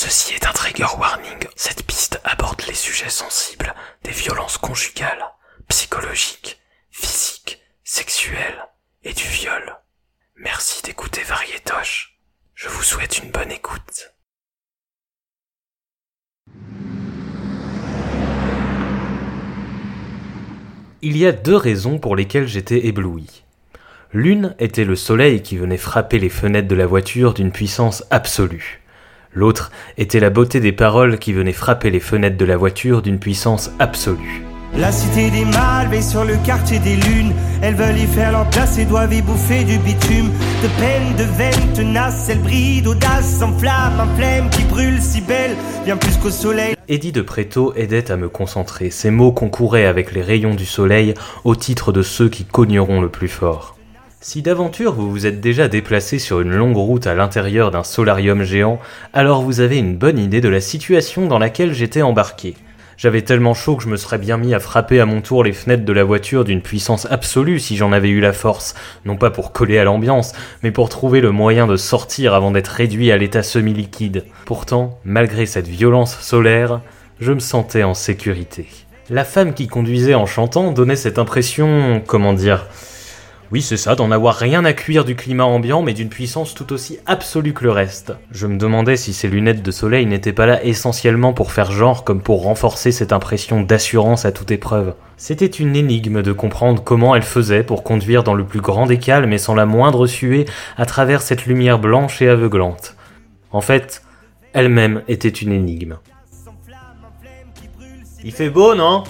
Ceci est un trigger warning. Cette piste aborde les sujets sensibles des violences conjugales, psychologiques, physiques, sexuelles et du viol. Merci d'écouter Varietoche. Je vous souhaite une bonne écoute. Il y a deux raisons pour lesquelles j'étais ébloui. L'une était le soleil qui venait frapper les fenêtres de la voiture d'une puissance absolue. L'autre était la beauté des paroles qui venaient frapper les fenêtres de la voiture d'une puissance absolue. La cité des mâles veille sur le quartier des lunes. Elles veulent y faire leur place et doivent y bouffer du bitume. De peine, de veine tenace, elles brillent d'audace, en flamme, en flemme qui brûle si belle, bien plus qu'au soleil. Eddie de Préto aidait à me concentrer. Ces mots concouraient avec les rayons du soleil au titre de ceux qui cogneront le plus fort. Si d'aventure vous vous êtes déjà déplacé sur une longue route à l'intérieur d'un solarium géant, alors vous avez une bonne idée de la situation dans laquelle j'étais embarqué. J'avais tellement chaud que je me serais bien mis à frapper à mon tour les fenêtres de la voiture d'une puissance absolue si j'en avais eu la force, non pas pour coller à l'ambiance, mais pour trouver le moyen de sortir avant d'être réduit à l'état semi-liquide. Pourtant, malgré cette violence solaire, je me sentais en sécurité. La femme qui conduisait en chantant donnait cette impression, comment dire, oui, c'est ça, d'en avoir rien à cuire du climat ambiant, mais d'une puissance tout aussi absolue que le reste. Je me demandais si ces lunettes de soleil n'étaient pas là essentiellement pour faire genre, comme pour renforcer cette impression d'assurance à toute épreuve. C'était une énigme de comprendre comment elle faisait pour conduire dans le plus grand des calmes et sans la moindre suée à travers cette lumière blanche et aveuglante. En fait, elle-même était une énigme. Il fait beau, non?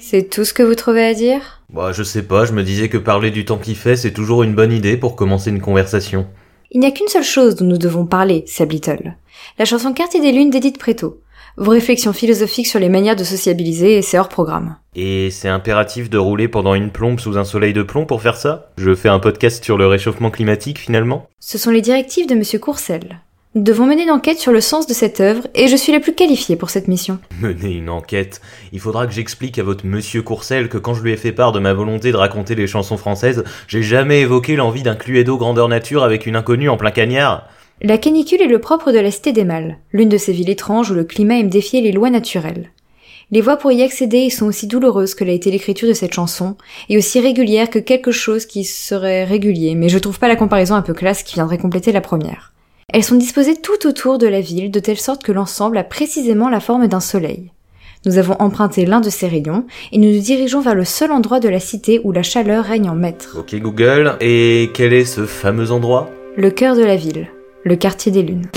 C'est tout ce que vous trouvez à dire? Bah, je sais pas, je me disais que parler du temps qu'il fait, c'est toujours une bonne idée pour commencer une conversation. Il n'y a qu'une seule chose dont nous devons parler, Seb Little. La chanson Quartier des Lunes d'Edith Preto. Vos réflexions philosophiques sur les manières de sociabiliser et c'est hors programme. Et c'est impératif de rouler pendant une plombe sous un soleil de plomb pour faire ça? Je fais un podcast sur le réchauffement climatique finalement? Ce sont les directives de Monsieur Courcel. Devons mener une enquête sur le sens de cette œuvre et je suis la plus qualifiée pour cette mission. Mener une enquête. Il faudra que j'explique à votre monsieur Courcel que quand je lui ai fait part de ma volonté de raconter les chansons françaises, j'ai jamais évoqué l'envie d'un Cluedo grandeur nature avec une inconnue en plein cagnard. La canicule est le propre de la Cité des Mâles, l'une de ces villes étranges où le climat aime défier les lois naturelles. Les voies pour y accéder sont aussi douloureuses que l'a été l'écriture de cette chanson, et aussi régulières que quelque chose qui serait régulier, mais je trouve pas la comparaison un peu classe qui viendrait compléter la première. Elles sont disposées tout autour de la ville de telle sorte que l'ensemble a précisément la forme d'un soleil. Nous avons emprunté l'un de ces rayons et nous nous dirigeons vers le seul endroit de la cité où la chaleur règne en maître. Ok Google, et quel est ce fameux endroit? Le cœur de la ville, le quartier des lunes.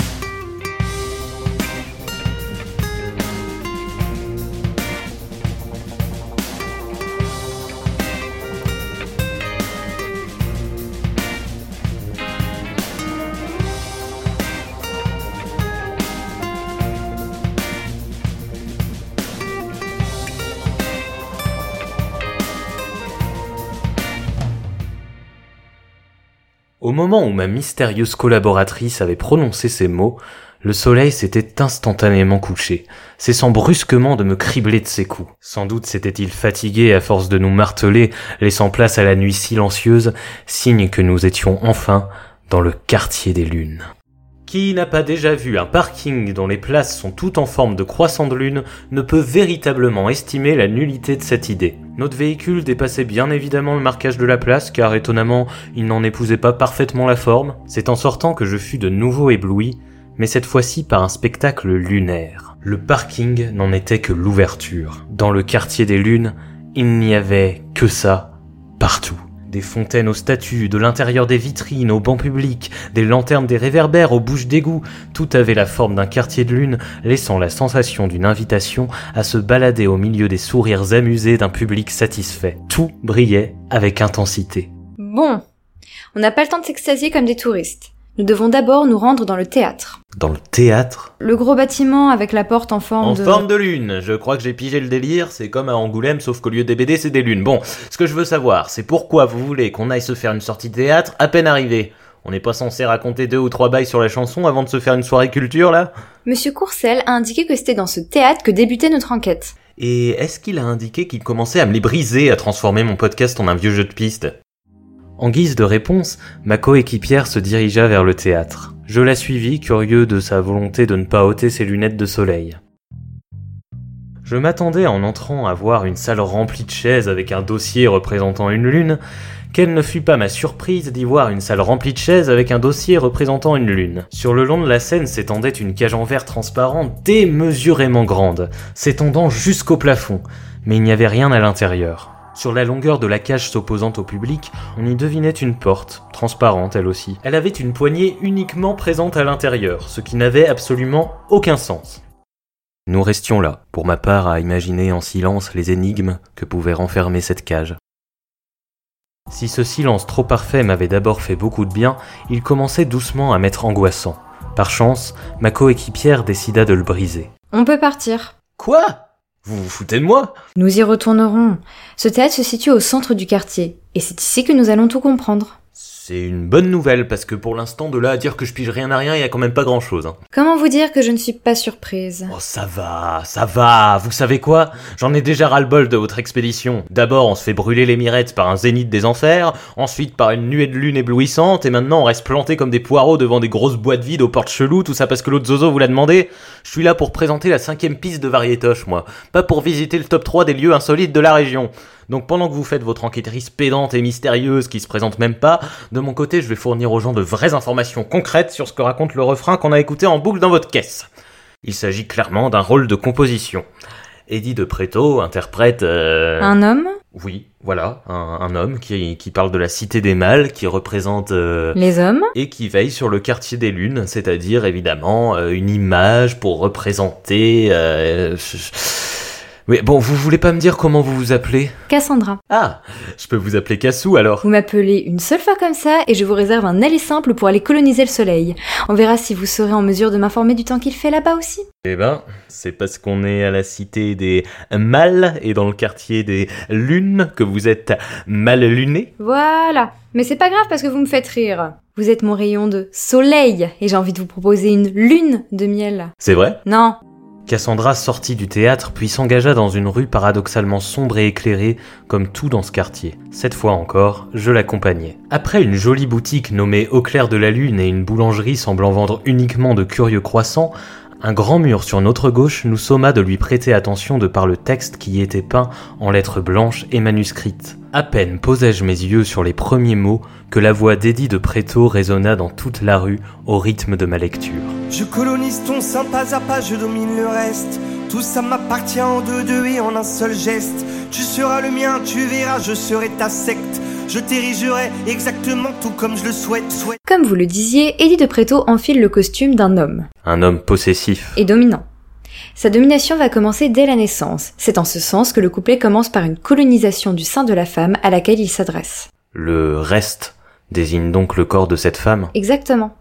Moment où ma mystérieuse collaboratrice avait prononcé ces mots, le soleil s'était instantanément couché, cessant brusquement de me cribler de ses coups. Sans doute s'était-il fatigué à force de nous marteler, laissant place à la nuit silencieuse, signe que nous étions enfin dans le quartier des lunes. Qui n'a pas déjà vu un parking dont les places sont toutes en forme de croissant de lune ne peut véritablement estimer la nullité de cette idée. Notre véhicule dépassait bien évidemment le marquage de la place car étonnamment il n'en épousait pas parfaitement la forme. C'est en sortant que je fus de nouveau ébloui, mais cette fois-ci par un spectacle lunaire. Le parking n'en était que l'ouverture. Dans le quartier des lunes, il n'y avait que ça partout. Des fontaines aux statues, de l'intérieur des vitrines aux bancs publics, des lanternes des réverbères aux bouches d'égout, tout avait la forme d'un quartier de lune, laissant la sensation d'une invitation à se balader au milieu des sourires amusés d'un public satisfait. Tout brillait avec intensité. Bon, on n'a pas le temps de s'extasier comme des touristes. Nous devons d'abord nous rendre dans le théâtre. Dans le théâtre Le gros bâtiment avec la porte en forme En de... forme de lune, je crois que j'ai pigé le délire, c'est comme à Angoulême, sauf qu'au lieu des BD, c'est des lunes. Bon, ce que je veux savoir, c'est pourquoi vous voulez qu'on aille se faire une sortie de théâtre à peine arrivé On n'est pas censé raconter deux ou trois bails sur la chanson avant de se faire une soirée culture, là? Monsieur Courcel a indiqué que c'était dans ce théâtre que débutait notre enquête. Et est-ce qu'il a indiqué qu'il commençait à me les briser, à transformer mon podcast en un vieux jeu de piste? En guise de réponse, ma coéquipière se dirigea vers le théâtre. Je la suivis, curieux de sa volonté de ne pas ôter ses lunettes de soleil. Je m'attendais en entrant à voir une salle remplie de chaises avec un dossier représentant une lune, quelle ne fut pas ma surprise d'y voir une salle remplie de chaises avec un dossier représentant une lune. Sur le long de la scène s'étendait une cage en verre transparent démesurément grande, s'étendant jusqu'au plafond, mais il n'y avait rien à l'intérieur. Sur la longueur de la cage s'opposant au public, on y devinait une porte, transparente elle aussi. Elle avait une poignée uniquement présente à l'intérieur, ce qui n'avait absolument aucun sens. Nous restions là, pour ma part, à imaginer en silence les énigmes que pouvait renfermer cette cage. Si ce silence trop parfait m'avait d'abord fait beaucoup de bien, il commençait doucement à m'être angoissant. Par chance, ma coéquipière décida de le briser. On peut partir. Quoi? Vous vous foutez de moi Nous y retournerons. Ce théâtre se situe au centre du quartier, et c'est ici que nous allons tout comprendre. C'est une bonne nouvelle, parce que pour l'instant, de là à dire que je pige rien à rien, il y a quand même pas grand chose. Hein. Comment vous dire que je ne suis pas surprise? Oh, ça va, ça va. Vous savez quoi? J'en ai déjà ras-le-bol de votre expédition. D'abord, on se fait brûler les mirettes par un zénith des enfers, ensuite par une nuée de lune éblouissante, et maintenant on reste planté comme des poireaux devant des grosses boîtes vides aux portes cheloues, tout ça parce que l'autre zozo vous l'a demandé. Je suis là pour présenter la cinquième piste de Variétoche, moi. Pas pour visiter le top 3 des lieux insolites de la région. Donc pendant que vous faites votre enquêtrice pédante et mystérieuse qui se présente même pas, de mon côté je vais fournir aux gens de vraies informations concrètes sur ce que raconte le refrain qu'on a écouté en boucle dans votre caisse. Il s'agit clairement d'un rôle de composition. Eddie de Preto interprète... euh, Un homme Oui, voilà, un, un homme qui, qui parle de la cité des mâles, qui représente... euh, Les hommes et qui veille sur le quartier des lunes, c'est-à-dire évidemment euh, une image pour représenter... euh, Oui, bon, vous voulez pas me dire comment vous vous appelez? Cassandra. Ah, je peux vous appeler Cassou alors. Vous m'appelez une seule fois comme ça et je vous réserve un aller simple pour aller coloniser le soleil. On verra si vous serez en mesure de m'informer du temps qu'il fait là-bas aussi. Eh ben, c'est parce qu'on est à la cité des mâles et dans le quartier des lunes que vous êtes mal luné. Voilà. Mais c'est pas grave parce que vous me faites rire. Vous êtes mon rayon de soleil et j'ai envie de vous proposer une lune de miel. C'est vrai? Non. Cassandra sortit du théâtre puis s'engagea dans une rue paradoxalement sombre et éclairée, comme tout dans ce quartier. Cette fois encore, je l'accompagnai. Après une jolie boutique nommée Au clair de la lune et une boulangerie semblant vendre uniquement de curieux croissants, un grand mur sur notre gauche nous somma de lui prêter attention de par le texte qui y était peint en lettres blanches et manuscrites. À peine posai-je mes yeux sur les premiers mots que la voix d'Eddie de Préto résonna dans toute la rue au rythme de ma lecture. Je colonise ton sein à pas, je domine le reste. Tout ça m'appartient en deux deux et en un seul geste. Tu seras le mien, tu verras, je serai ta secte. Je t'érigerai exactement tout comme je le souhaite. souhaite. Comme vous le disiez, Eddie de Preto enfile le costume d'un homme. Un homme possessif. et dominant. Sa domination va commencer dès la naissance. C'est en ce sens que le couplet commence par une colonisation du sein de la femme à laquelle il s'adresse. Le reste désigne donc le corps de cette femme. Exactement.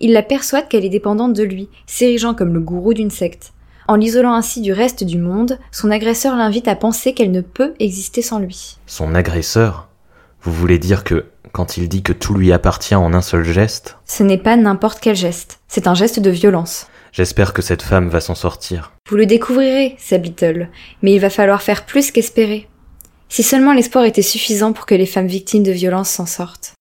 Il la persuade qu'elle est dépendante de lui, s'érigeant comme le gourou d'une secte. En l'isolant ainsi du reste du monde, son agresseur l'invite à penser qu'elle ne peut exister sans lui. Son agresseur? Vous voulez dire que, quand il dit que tout lui appartient en un seul geste, Ce n'est pas n'importe quel geste, c'est un geste de violence. j'espère que cette femme va s'en sortir. Vous le découvrirez, Little, mais il va falloir faire plus qu'espérer. Si seulement l'espoir était suffisant pour que les femmes victimes de violences s'en sortent.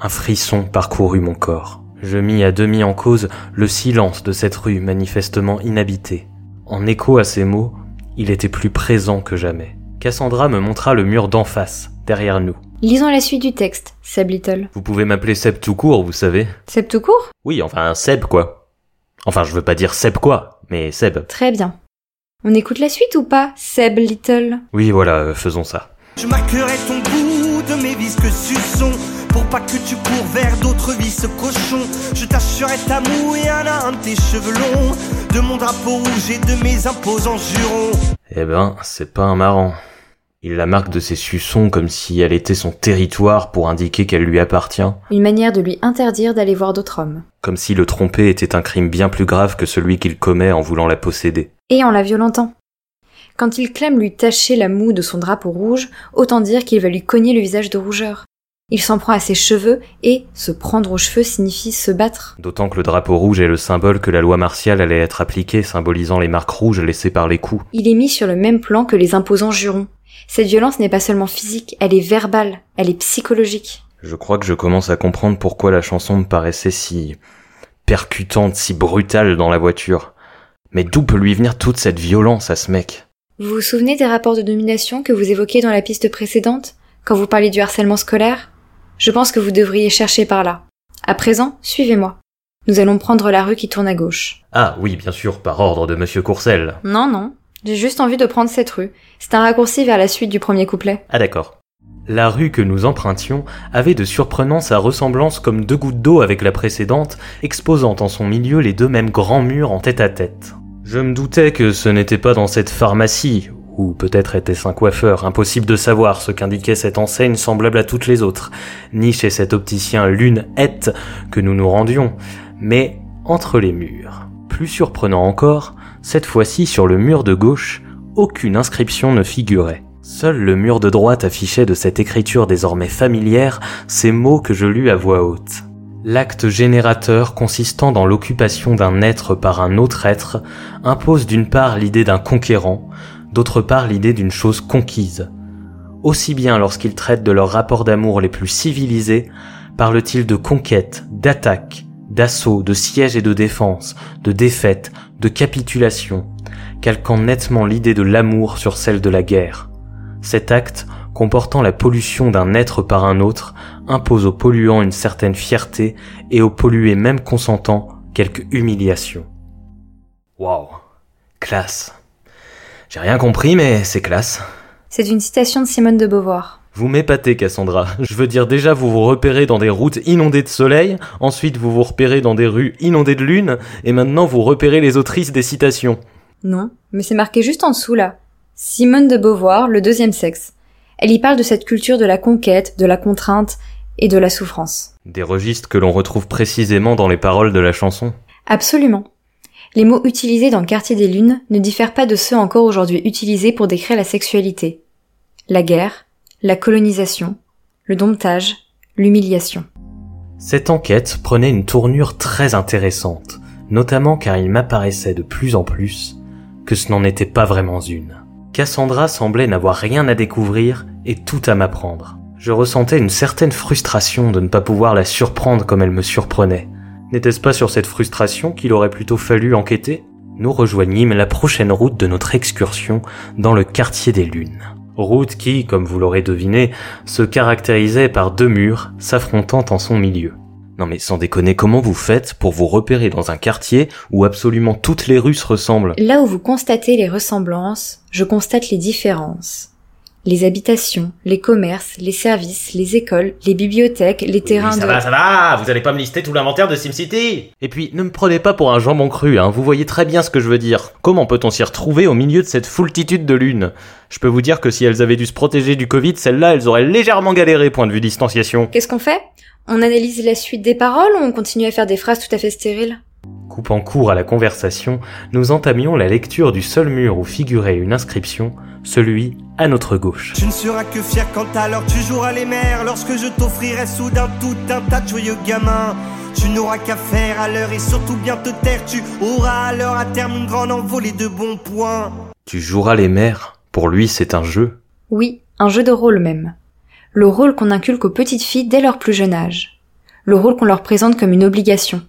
Un frisson parcourut mon corps. Je mis à demi en cause le silence de cette rue manifestement inhabitée. En écho à ces mots, il était plus présent que jamais. Cassandra me montra le mur d'en face, derrière nous. Lisons la suite du texte, Seb Little. Vous pouvez m'appeler Seb tout court, vous savez. Seb tout court? Oui, enfin Seb quoi. Enfin, je veux pas dire Seb quoi, mais Seb. Très bien. On écoute la suite ou pas, Seb Little? Oui, voilà, euh, faisons ça. Je marquerai ton goût de mes visques suçons. Pour pas que tu cours vers d'autres vices cochons. Je t'assurerai ta moue et un à un de tes cheveux longs. De mon drapeau rouge et de mes imposants jurons. Eh ben, c'est pas un marrant. Il la marque de ses suçons comme si elle était son territoire pour indiquer qu'elle lui appartient, Une manière de lui interdire d'aller voir d'autres hommes. comme si le tromper était un crime bien plus grave que celui qu'il commet en voulant la posséder. Et en la violentant. Quand il clame lui tacher la moue de son drapeau rouge, autant dire qu'il va lui cogner le visage de rougeur. Il s'en prend à ses cheveux et se prendre aux cheveux signifie se battre. D'autant que le drapeau rouge est le symbole que la loi martiale allait être appliquée, symbolisant les marques rouges laissées par les coups. Il est mis sur le même plan que les imposants jurons. Cette violence n'est pas seulement physique, elle est verbale, elle est psychologique. Je crois que je commence à comprendre pourquoi la chanson me paraissait si percutante, si brutale dans la voiture. Mais d'où peut lui venir toute cette violence à ce mec? Vous vous souvenez des rapports de domination que vous évoquiez dans la piste précédente, quand vous parliez du harcèlement scolaire? Je pense que vous devriez chercher par là. À présent, suivez-moi. Nous allons prendre la rue qui tourne à gauche. Ah oui, bien sûr, par ordre de Monsieur Courcelles. Non, non. J'ai juste envie de prendre cette rue. C'est un raccourci vers la suite du premier couplet. Ah d'accord. La rue que nous empruntions avait de surprenant sa ressemblance comme deux gouttes d'eau avec la précédente, exposant en son milieu les deux mêmes grands murs en tête à tête. Je me doutais que ce n'était pas dans cette pharmacie, ou peut-être était-ce un coiffeur, impossible de savoir ce qu'indiquait cette enseigne semblable à toutes les autres, ni chez cet opticien Lune Het que nous nous rendions, mais entre les murs. Plus surprenant encore, cette fois-ci sur le mur de gauche, aucune inscription ne figurait. Seul le mur de droite affichait de cette écriture désormais familière ces mots que je lus à voix haute. L'acte générateur consistant dans l'occupation d'un être par un autre être impose d'une part l'idée d'un conquérant, d'autre part l'idée d'une chose conquise. Aussi bien lorsqu'il traite de leurs rapports d'amour les plus civilisés, parle-t-il de conquête, d'attaque, d'assaut, de siège et de défense, de défaite, de capitulation, calquant nettement l'idée de l'amour sur celle de la guerre. Cet acte, comportant la pollution d'un être par un autre, impose au polluant une certaine fierté et au pollué même consentant quelque humiliation. Waouh, classe. J'ai rien compris, mais c'est classe. C'est une citation de Simone de Beauvoir. Vous m'épatez, Cassandra. Je veux dire, déjà, vous vous repérez dans des routes inondées de soleil, ensuite vous vous repérez dans des rues inondées de lune, et maintenant vous repérez les autrices des citations. Non, mais c'est marqué juste en dessous là. Simone de Beauvoir, le deuxième sexe. Elle y parle de cette culture de la conquête, de la contrainte et de la souffrance. Des registres que l'on retrouve précisément dans les paroles de la chanson. Absolument. Les mots utilisés dans le quartier des lunes ne diffèrent pas de ceux encore aujourd'hui utilisés pour décrire la sexualité. La guerre, la colonisation, le domptage, l'humiliation. Cette enquête prenait une tournure très intéressante, notamment car il m'apparaissait de plus en plus que ce n'en était pas vraiment une. Cassandra semblait n'avoir rien à découvrir et tout à m'apprendre. Je ressentais une certaine frustration de ne pas pouvoir la surprendre comme elle me surprenait. N'était-ce pas sur cette frustration qu'il aurait plutôt fallu enquêter? Nous rejoignîmes la prochaine route de notre excursion dans le quartier des Lunes. Route qui, comme vous l'aurez deviné, se caractérisait par deux murs s'affrontant en son milieu. Non mais sans déconner, comment vous faites pour vous repérer dans un quartier où absolument toutes les rues se ressemblent? Là où vous constatez les ressemblances, je constate les différences les habitations, les commerces, les services, les écoles, les bibliothèques, les terrains ça de... va, ça va, vous allez pas me lister tout l'inventaire de SimCity. Et puis, ne me prenez pas pour un jambon cru, hein, vous voyez très bien ce que je veux dire. Comment peut-on s'y retrouver au milieu de cette foultitude de lunes? Je peux vous dire que si elles avaient dû se protéger du Covid, celles-là, elles auraient légèrement galéré point de vue distanciation. Qu'est-ce qu'on fait? On analyse la suite des paroles ou on continue à faire des phrases tout à fait stériles? Coupant court à la conversation, nous entamions la lecture du seul mur où figurait une inscription, celui à notre gauche. Tu ne seras que fier quand alors tu joueras les mers lorsque je t'offrirai soudain tout un tas de joyeux gamins. Tu n'auras qu'à faire à l'heure et surtout bien te taire. Tu auras à l'heure à terme une grande envolée de bons points. Tu joueras les mères. Pour lui, c'est un jeu. Oui, un jeu de rôle même. Le rôle qu'on inculque aux petites filles dès leur plus jeune âge. Le rôle qu'on leur présente comme une obligation.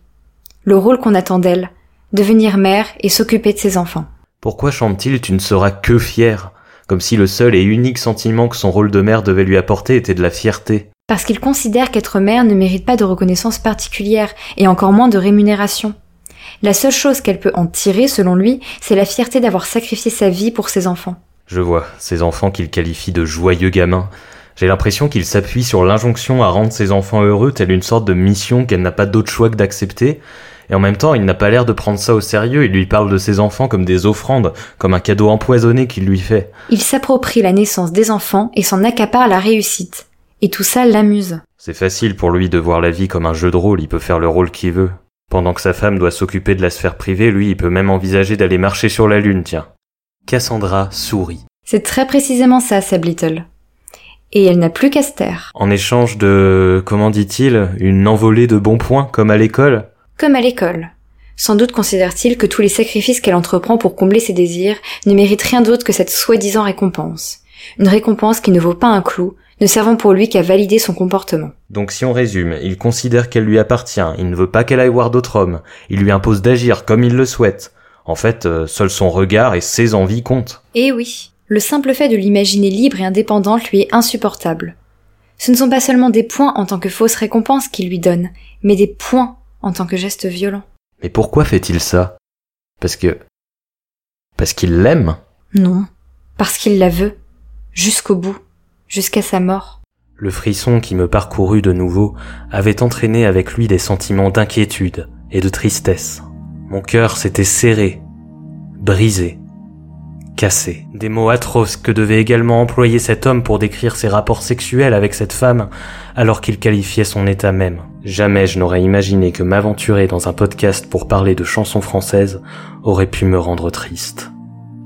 Le rôle qu'on attend d'elles. Devenir mère et s'occuper de ses enfants. Pourquoi chante-t-il Tu ne seras que fier comme si le seul et unique sentiment que son rôle de mère devait lui apporter était de la fierté? Parce qu'il considère qu'être mère ne mérite pas de reconnaissance particulière, et encore moins de rémunération. La seule chose qu'elle peut en tirer, selon lui, c'est la fierté d'avoir sacrifié sa vie pour ses enfants. Je vois, ces enfants qu'il qualifie de joyeux gamins. J'ai l'impression qu'il s'appuie sur l'injonction à rendre ses enfants heureux telle une sorte de mission qu'elle n'a pas d'autre choix que d'accepter, et en même temps, il n'a pas l'air de prendre ça au sérieux, il lui parle de ses enfants comme des offrandes, comme un cadeau empoisonné qu'il lui fait. Il s'approprie la naissance des enfants et s'en accapare la réussite. Et tout ça l'amuse. C'est facile pour lui de voir la vie comme un jeu de rôle, il peut faire le rôle qu'il veut. Pendant que sa femme doit s'occuper de la sphère privée, lui, il peut même envisager d'aller marcher sur la lune, tiens. Cassandra sourit. C'est très précisément ça, Seb Little. Et elle n'a plus qu'à se taire. En échange de, comment dit-il, une envolée de bons points, comme à l'école? Comme à l'école. Sans doute considère-t-il que tous les sacrifices qu'elle entreprend pour combler ses désirs ne méritent rien d'autre que cette soi-disant récompense. Une récompense qui ne vaut pas un clou, ne servant pour lui qu'à valider son comportement. Donc si on résume, il considère qu'elle lui appartient, il ne veut pas qu'elle aille voir d'autres hommes, il lui impose d'agir comme il le souhaite. En fait, euh, seul son regard et ses envies comptent. Eh oui, le simple fait de l'imaginer libre et indépendante lui est insupportable. Ce ne sont pas seulement des points en tant que fausse récompense qu'il lui donne, mais des points en tant que geste violent. Mais pourquoi fait-il ça? Parce que... Parce qu'il l'aime? Non, parce qu'il la veut, jusqu'au bout, jusqu'à sa mort. Le frisson qui me parcourut de nouveau avait entraîné avec lui des sentiments d'inquiétude et de tristesse. Mon cœur s'était serré, brisé, cassé. Des mots atroces que devait également employer cet homme pour décrire ses rapports sexuels avec cette femme alors qu'il qualifiait son état même. Jamais je n'aurais imaginé que m'aventurer dans un podcast pour parler de chansons françaises aurait pu me rendre triste.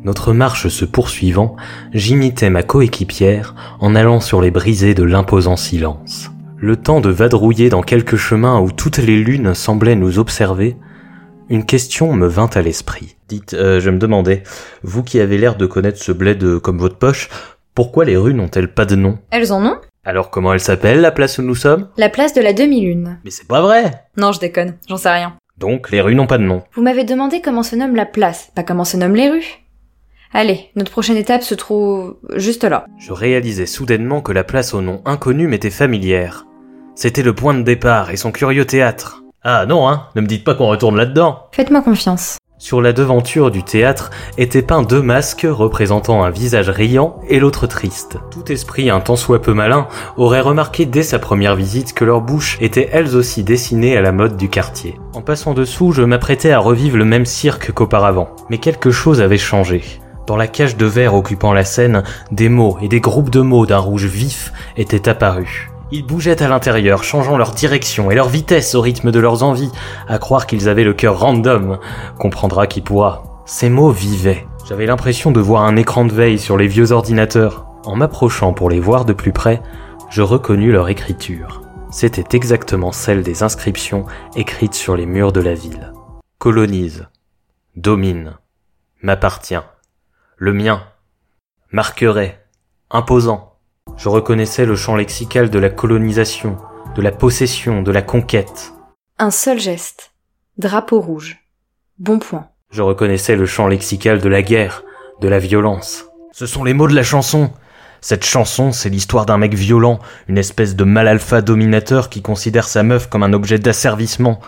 Notre marche se poursuivant, j'imitais ma coéquipière en allant sur les brisées de l'imposant silence. Le temps de vadrouiller dans quelques chemins où toutes les lunes semblaient nous observer, une question me vint à l'esprit. Dites, euh, je me demandais, vous qui avez l'air de connaître ce bled comme votre poche, pourquoi les rues n'ont-elles pas de nom? Elles en ont Alors comment elle s'appelle, la place où nous sommes? La place de la demi-lune. Mais c'est pas vrai Non, je déconne, j'en sais rien. Donc les rues n'ont pas de nom? Vous m'avez demandé comment se nomme la place, pas comment se nomment les rues. Allez, notre prochaine étape se trouve juste là. Je réalisais soudainement que la place au nom inconnu m'était familière. C'était le point de départ et son curieux théâtre. Ah non, hein, ne me dites pas qu'on retourne là-dedans. Faites-moi confiance. Sur la devanture du théâtre étaient peints deux masques représentant un visage riant et l'autre triste. Tout esprit un tant soit peu malin aurait remarqué dès sa première visite que leurs bouches étaient elles aussi dessinées à la mode du quartier. En passant dessous, je m'apprêtais à revivre le même cirque qu'auparavant. Mais quelque chose avait changé. Dans la cage de verre occupant la scène, des mots et des groupes de mots d'un rouge vif étaient apparus. Ils bougeaient à l'intérieur, changeant leur direction et leur vitesse au rythme de leurs envies, à croire qu'ils avaient le cœur random. Comprendra qui pourra. Ces mots vivaient. J'avais l'impression de voir un écran de veille sur les vieux ordinateurs. En m'approchant pour les voir de plus près, je reconnus leur écriture. C'était exactement celle des inscriptions écrites sur les murs de la ville. Colonise, domine, m'appartient, le mien, marquerait, imposant. Je reconnaissais le champ lexical de la colonisation, de la possession, de la conquête. Un seul geste. Drapeau rouge. Bon point. Je reconnaissais le champ lexical de la guerre, de la violence. Ce sont les mots de la chanson. Cette chanson, c'est l'histoire d'un mec violent, une espèce de mal alpha dominateur qui considère sa meuf comme un objet d'asservissement.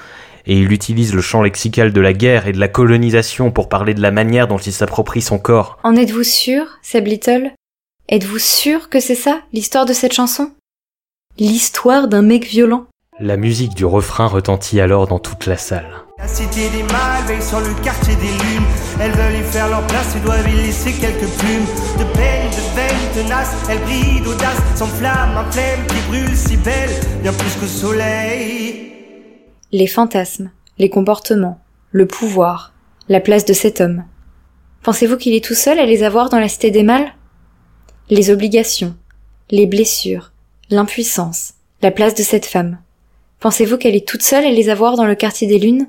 Et il utilise le champ lexical de la guerre et de la colonisation pour parler de la manière dont il s'approprie son corps. En êtes-vous sûr, Seb Little? Êtes-vous sûr que c'est ça, l'histoire de cette chanson? L'histoire d'un mec violent La musique du refrain retentit alors dans toute la salle. La cité des mâles veille sur le quartier des lunes. Elles veulent y faire leur place et doivent y laisser quelques plumes. De peine, de veine, tenace, elles brillent d'audace. Sans flamme, un flemme qui brûle si belle, bien plus que soleil. Les fantasmes, les comportements, le pouvoir, la place de cet homme. Pensez-vous qu'il est tout seul à les avoir dans la cité des mâles? Les obligations, les blessures, l'impuissance, la place de cette femme. Pensez-vous qu'elle est toute seule à les avoir dans le quartier des lunes?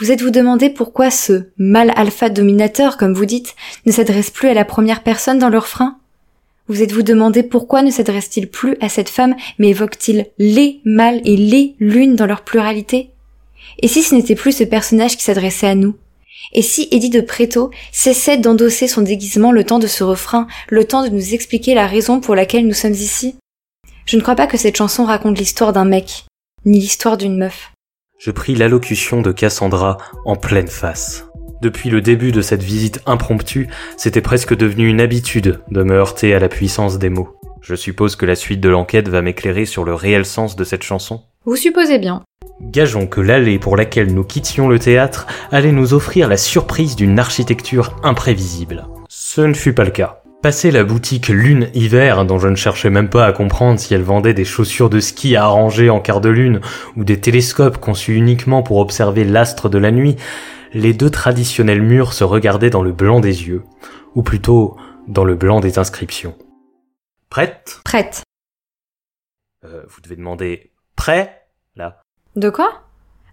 Vous êtes-vous demandé pourquoi ce mâle alpha dominateur, comme vous dites, ne s'adresse plus à la première personne dans le refrain Vous êtes-vous demandé pourquoi ne s'adresse-t-il plus à cette femme, mais évoque-t-il les mâles et les lunes dans leur pluralité? Et si ce n'était plus ce personnage qui s'adressait à nous? Et si Eddie de Preto cessait d'endosser son déguisement le temps de ce refrain, le temps de nous expliquer la raison pour laquelle nous sommes ici? Je ne crois pas que cette chanson raconte l'histoire d'un mec, ni l'histoire d'une meuf. Je pris l'allocution de Cassandra en pleine face. Depuis le début de cette visite impromptue, c'était presque devenu une habitude de me heurter à la puissance des mots. Je suppose que la suite de l'enquête va m'éclairer sur le réel sens de cette chanson? Vous supposez bien. Gageons que l'allée pour laquelle nous quittions le théâtre allait nous offrir la surprise d'une architecture imprévisible. Ce ne fut pas le cas. Passé la boutique Lune Hiver, dont je ne cherchais même pas à comprendre si elle vendait des chaussures de ski à arranger en quart de lune ou des télescopes conçus uniquement pour observer l'astre de la nuit, les deux traditionnels murs se regardaient dans le blanc des yeux, ou plutôt dans le blanc des inscriptions. Prête? Prête. Euh, Vous devez demander prêt? Là. De quoi?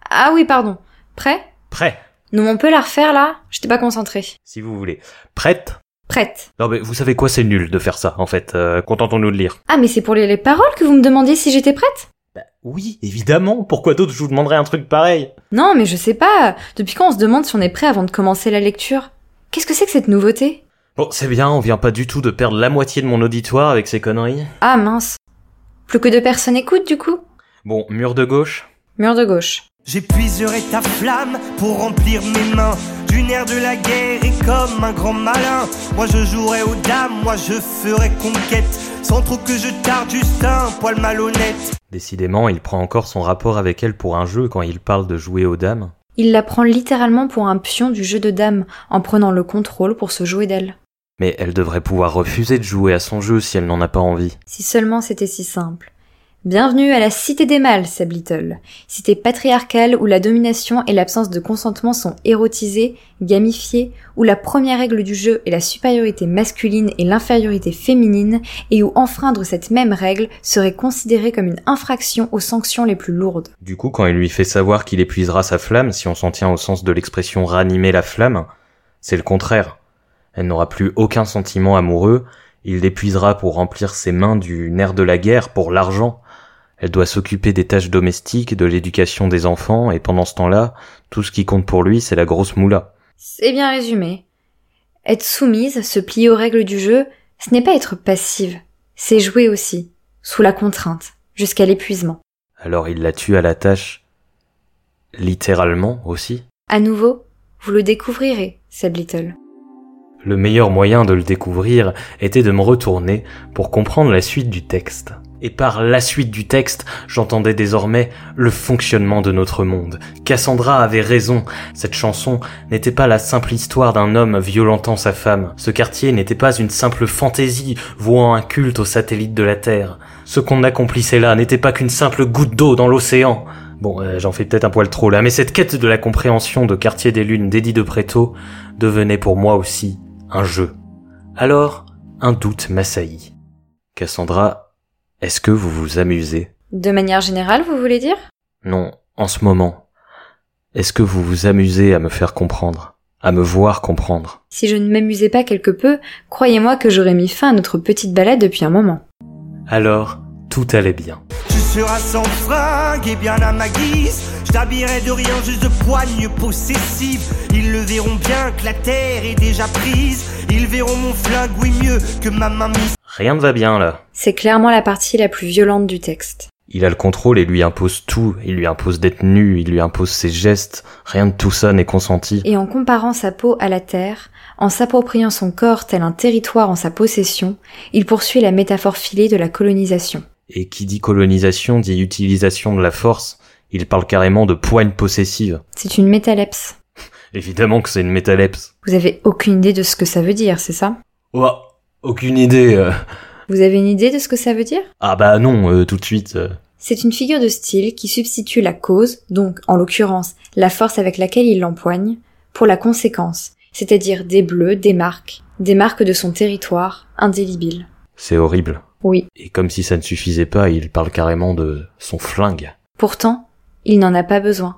Ah oui, pardon. Prêt? Prêt, Non, on peut la refaire là? J'étais pas concentrée. si vous voulez. Prête? Prête. Non mais vous savez quoi, c'est nul de faire ça, en fait. Euh, Contentons-nous de lire. Ah, mais c'est pour lire les paroles que vous me demandiez si j'étais prête? Bah oui, évidemment. Pourquoi d'autre je vous demanderais un truc pareil? Non, mais je sais pas. Depuis quand on se demande si on est prêt avant de commencer la lecture? Qu'est-ce que c'est que cette nouveauté? Bon, c'est bien, on vient pas du tout de perdre la moitié de mon auditoire avec ces conneries. Ah mince. Plus que deux personnes écoutent du coup? Bon, mur de gauche. Mur de gauche. J'épuiserai ta flamme pour remplir mes mains du nerf de la guerre et comme un grand malin. Moi je jouerai aux dames, moi je ferai conquête, sans trop que je tarde, juste un poil malhonnête. Décidément, il prend encore son rapport avec elle pour un jeu quand il parle de jouer aux dames. Il la prend littéralement pour un pion du jeu de dames, en prenant le contrôle pour se jouer d'elle. Mais elle devrait pouvoir refuser de jouer à son jeu si elle n'en a pas envie. Si seulement c'était si simple. Bienvenue à la Cité des Mâles, Seb Little. Cité patriarcale où la domination et l'absence de consentement sont érotisées, gamifiées, où la première règle du jeu est la supériorité masculine et l'infériorité féminine, et où enfreindre cette même règle serait considéré comme une infraction aux sanctions les plus lourdes. Du coup, quand il lui fait savoir qu'il épuisera sa flamme, si on s'en tient au sens de l'expression ranimer la flamme, c'est le contraire. Elle n'aura plus aucun sentiment amoureux, il l'épuisera pour remplir ses mains du nerf de la guerre, pour l'argent. Elle doit s'occuper des tâches domestiques, de l'éducation des enfants, et pendant ce temps-là, tout ce qui compte pour lui, c'est la grosse moula. C'est bien résumé. Être soumise, se plier aux règles du jeu, ce n'est pas être passive, c'est jouer aussi, sous la contrainte, jusqu'à l'épuisement. Alors il la tue à la tâche. Littéralement aussi. À nouveau, vous le découvrirez, Seb Little. Le meilleur moyen de le découvrir était de me retourner pour comprendre la suite du texte. Et par la suite du texte, j'entendais désormais le fonctionnement de notre monde. Cassandra avait raison, cette chanson n'était pas la simple histoire d'un homme violentant sa femme. Ce quartier n'était pas une simple fantaisie vouant un culte aux satellites de la Terre. Ce qu'on accomplissait là n'était pas qu'une simple goutte d'eau dans l'océan. Bon, euh, j'en fais peut-être un poil trop là, mais cette quête de la compréhension de Quartier des Lunes d'Eddie de Préto devenait pour moi aussi un jeu. Alors, un doute m'assaillit. Cassandra, est-ce que vous vous amusez? De manière générale, vous voulez dire? Non, en ce moment. Est-ce que vous vous amusez à me faire comprendre À me voir comprendre? Si je ne m'amusais pas quelque peu, croyez-moi que j'aurais mis fin à notre petite balade depuis un moment. Alors, tout allait bien. Tu seras sans fringue et bien à ma guise. Je t'habillerai de rien, juste de poignes possessives. Ils le verront bien que la terre est déjà prise. Ils verront mon flingue, oui mieux que ma main mise. Rien ne va bien là. C'est clairement la partie la plus violente du texte. Il a le contrôle et lui impose tout. Il lui impose d'être nu, il lui impose ses gestes. Rien de tout ça n'est consenti. Et en comparant sa peau à la terre, en s'appropriant son corps tel un territoire en sa possession, il poursuit la métaphore filée de la colonisation. Et qui dit colonisation dit utilisation de la force. Il parle carrément de poigne possessive. C'est une métalepse. Évidemment que c'est une métalepse. Vous avez aucune idée de ce que ça veut dire, c'est ça? Ouah, aucune idée. euh. Vous avez une idée de ce que ça veut dire? Ah bah non, euh, tout de suite. euh. C'est une figure de style qui substitue la cause, donc en l'occurrence la force avec laquelle il l'empoigne, pour la conséquence, c'est-à-dire des bleus, des marques, des marques de son territoire, indélébiles. C'est horrible. Oui. Et comme si ça ne suffisait pas, il parle carrément de son flingue. Pourtant, il n'en a pas besoin.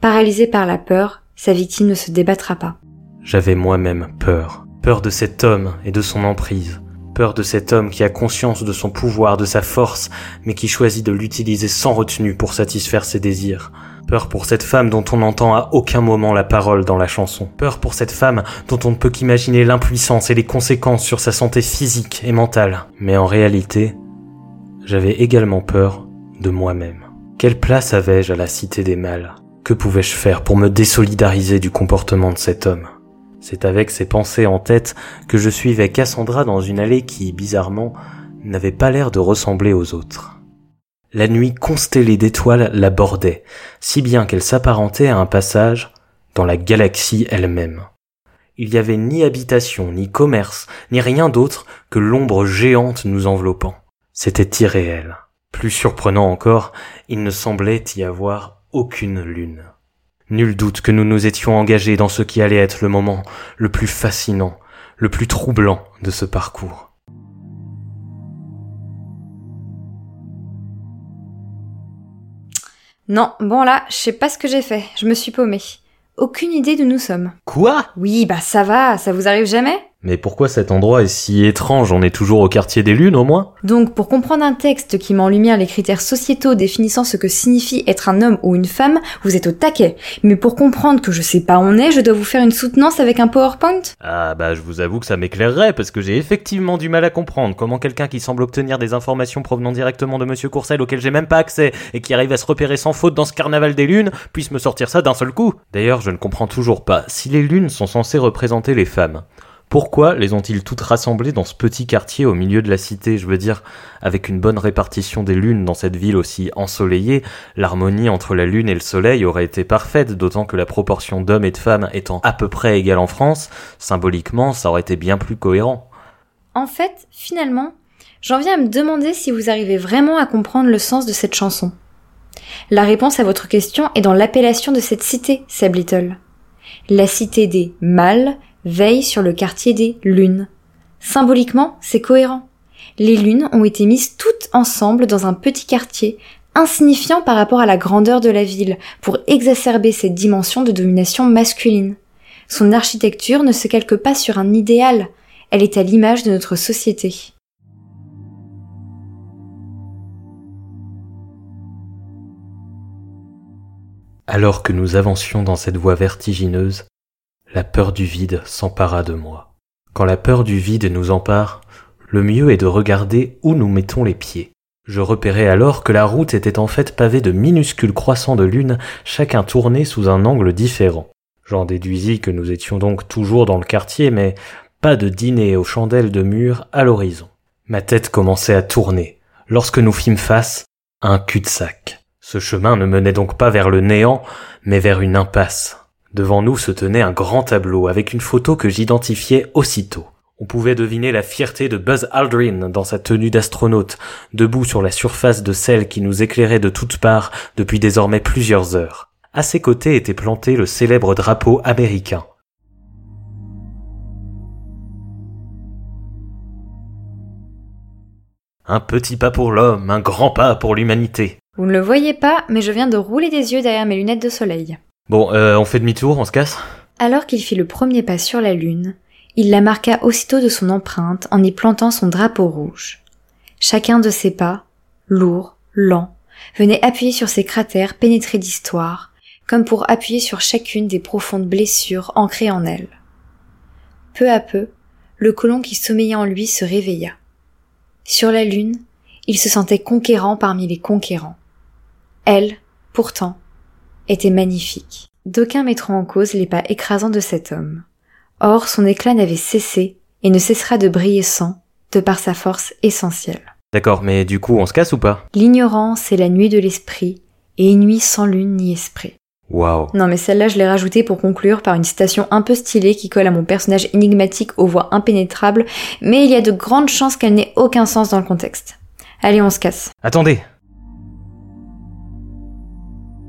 Paralysé par la peur, sa victime ne se débattra pas. J'avais moi-même peur. Peur de cet homme et de son emprise. Peur de cet homme qui a conscience de son pouvoir, de sa force, mais qui choisit de l'utiliser sans retenue pour satisfaire ses désirs. Peur pour cette femme dont on n'entend à aucun moment la parole dans la chanson. Peur pour cette femme dont on ne peut qu'imaginer l'impuissance et les conséquences sur sa santé physique et mentale. Mais en réalité, j'avais également peur de moi-même. Quelle place avais-je à la cité des mâles? Que pouvais-je faire pour me désolidariser du comportement de cet homme? C'est avec ces pensées en tête que je suivais Cassandra dans une allée qui, bizarrement, n'avait pas l'air de ressembler aux autres. La nuit constellée d'étoiles la bordait, si bien qu'elle s'apparentait à un passage dans la galaxie elle-même. Il n'y avait ni habitation, ni commerce, ni rien d'autre que l'ombre géante nous enveloppant. C'était irréel. Plus surprenant encore, il ne semblait y avoir aucune lune. Nul doute que nous nous étions engagés dans ce qui allait être le moment le plus fascinant, le plus troublant de ce parcours. Non, bon là, je sais pas ce que j'ai fait, je me suis paumée. Aucune idée d'où nous sommes. Quoi? Oui, bah ça va, ça vous arrive jamais? Mais pourquoi cet endroit est si étrange? On est toujours au quartier des lunes au moins? Donc, pour comprendre un texte qui met en lumière les critères sociétaux définissant ce que signifie être un homme ou une femme, vous êtes au taquet. Mais pour comprendre que je sais pas où on est, je dois vous faire une soutenance avec un PowerPoint? Ah bah je vous avoue que ça m'éclairerait parce que j'ai effectivement du mal à comprendre comment quelqu'un qui semble obtenir des informations provenant directement de Monsieur Courcel auquel j'ai même pas accès et qui arrive à se repérer sans faute dans ce carnaval des lunes puisse me sortir ça d'un seul coup. D'ailleurs je ne comprends toujours pas si les lunes sont censées représenter les femmes. Pourquoi les ont-ils toutes rassemblées dans ce petit quartier au milieu de la cité? Je veux dire, avec une bonne répartition des lunes dans cette ville aussi ensoleillée, l'harmonie entre la lune et le soleil aurait été parfaite, d'autant que la proportion d'hommes et de femmes étant à peu près égale en France, symboliquement, ça aurait été bien plus cohérent. En fait, finalement, j'en viens à me demander si vous arrivez vraiment à comprendre le sens de cette chanson. La réponse à votre question est dans l'appellation de cette cité, Seb Little. La cité des mâles veille sur le quartier des lunes. Symboliquement, c'est cohérent. Les lunes ont été mises toutes ensemble dans un petit quartier, insignifiant par rapport à la grandeur de la ville, pour exacerber cette dimension de domination masculine. Son architecture ne se calque pas sur un idéal, elle est à l'image de notre société. Alors que nous avancions dans cette voie vertigineuse, la peur du vide s'empara de moi. Quand la peur du vide nous empare, le mieux est de regarder où nous mettons les pieds. Je repérai alors que la route était en fait pavée de minuscules croissants de lune, chacun tourné sous un angle différent. J'en déduisis que nous étions donc toujours dans le quartier, mais pas de dîner aux chandelles de mur à l'horizon. Ma tête commençait à tourner, lorsque nous fîmes face à un cul-de-sac. Ce chemin ne menait donc pas vers le néant, mais vers une impasse. Devant nous se tenait un grand tableau avec une photo que j'identifiais aussitôt. On pouvait deviner la fierté de Buzz Aldrin dans sa tenue d'astronaute, debout sur la surface de celle qui nous éclairait de toutes parts depuis désormais plusieurs heures. À ses côtés était planté le célèbre drapeau américain. Un petit pas pour l'homme, un grand pas pour l'humanité. Vous ne le voyez pas, mais je viens de rouler des yeux derrière mes lunettes de soleil. Bon, euh, on fait demi-tour, on se casse Alors qu'il fit le premier pas sur la lune, il la marqua aussitôt de son empreinte en y plantant son drapeau rouge. Chacun de ses pas, lourd, lent, venait appuyer sur ces cratères pénétrés d'histoire, comme pour appuyer sur chacune des profondes blessures ancrées en elle. Peu à peu, le colon qui sommeillait en lui se réveilla. Sur la lune, il se sentait conquérant parmi les conquérants. Elle, pourtant, était magnifique. D'aucuns mettront en cause les pas écrasants de cet homme. Or, son éclat n'avait cessé et ne cessera de briller sans, de par sa force essentielle. D'accord, mais du coup, on se casse ou pas? L'ignorance est la nuit de l'esprit, et une nuit sans lune ni esprit. Waouh. Non mais celle-là je l'ai rajoutée pour conclure par une citation un peu stylée qui colle à mon personnage énigmatique aux voix impénétrables, mais il y a de grandes chances qu'elle n'ait aucun sens dans le contexte. Allez, on se casse. Attendez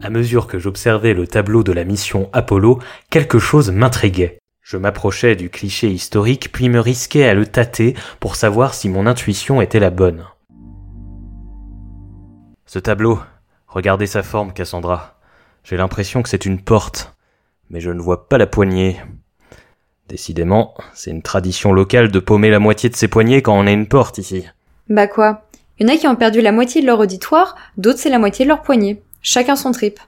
À mesure que j'observais le tableau de la mission Apollo, quelque chose m'intriguait. Je m'approchais du cliché historique puis me risquais à le tâter pour savoir si mon intuition était la bonne. Ce tableau, regardez sa forme, Cassandra. J'ai l'impression que c'est une porte, mais je ne vois pas la poignée. Décidément, c'est une tradition locale de paumer la moitié de ses poignets quand on a une porte ici. Bah quoi? Il y en a qui ont perdu la moitié de leur auditoire, d'autres c'est la moitié de leur poignet. Chacun son trip.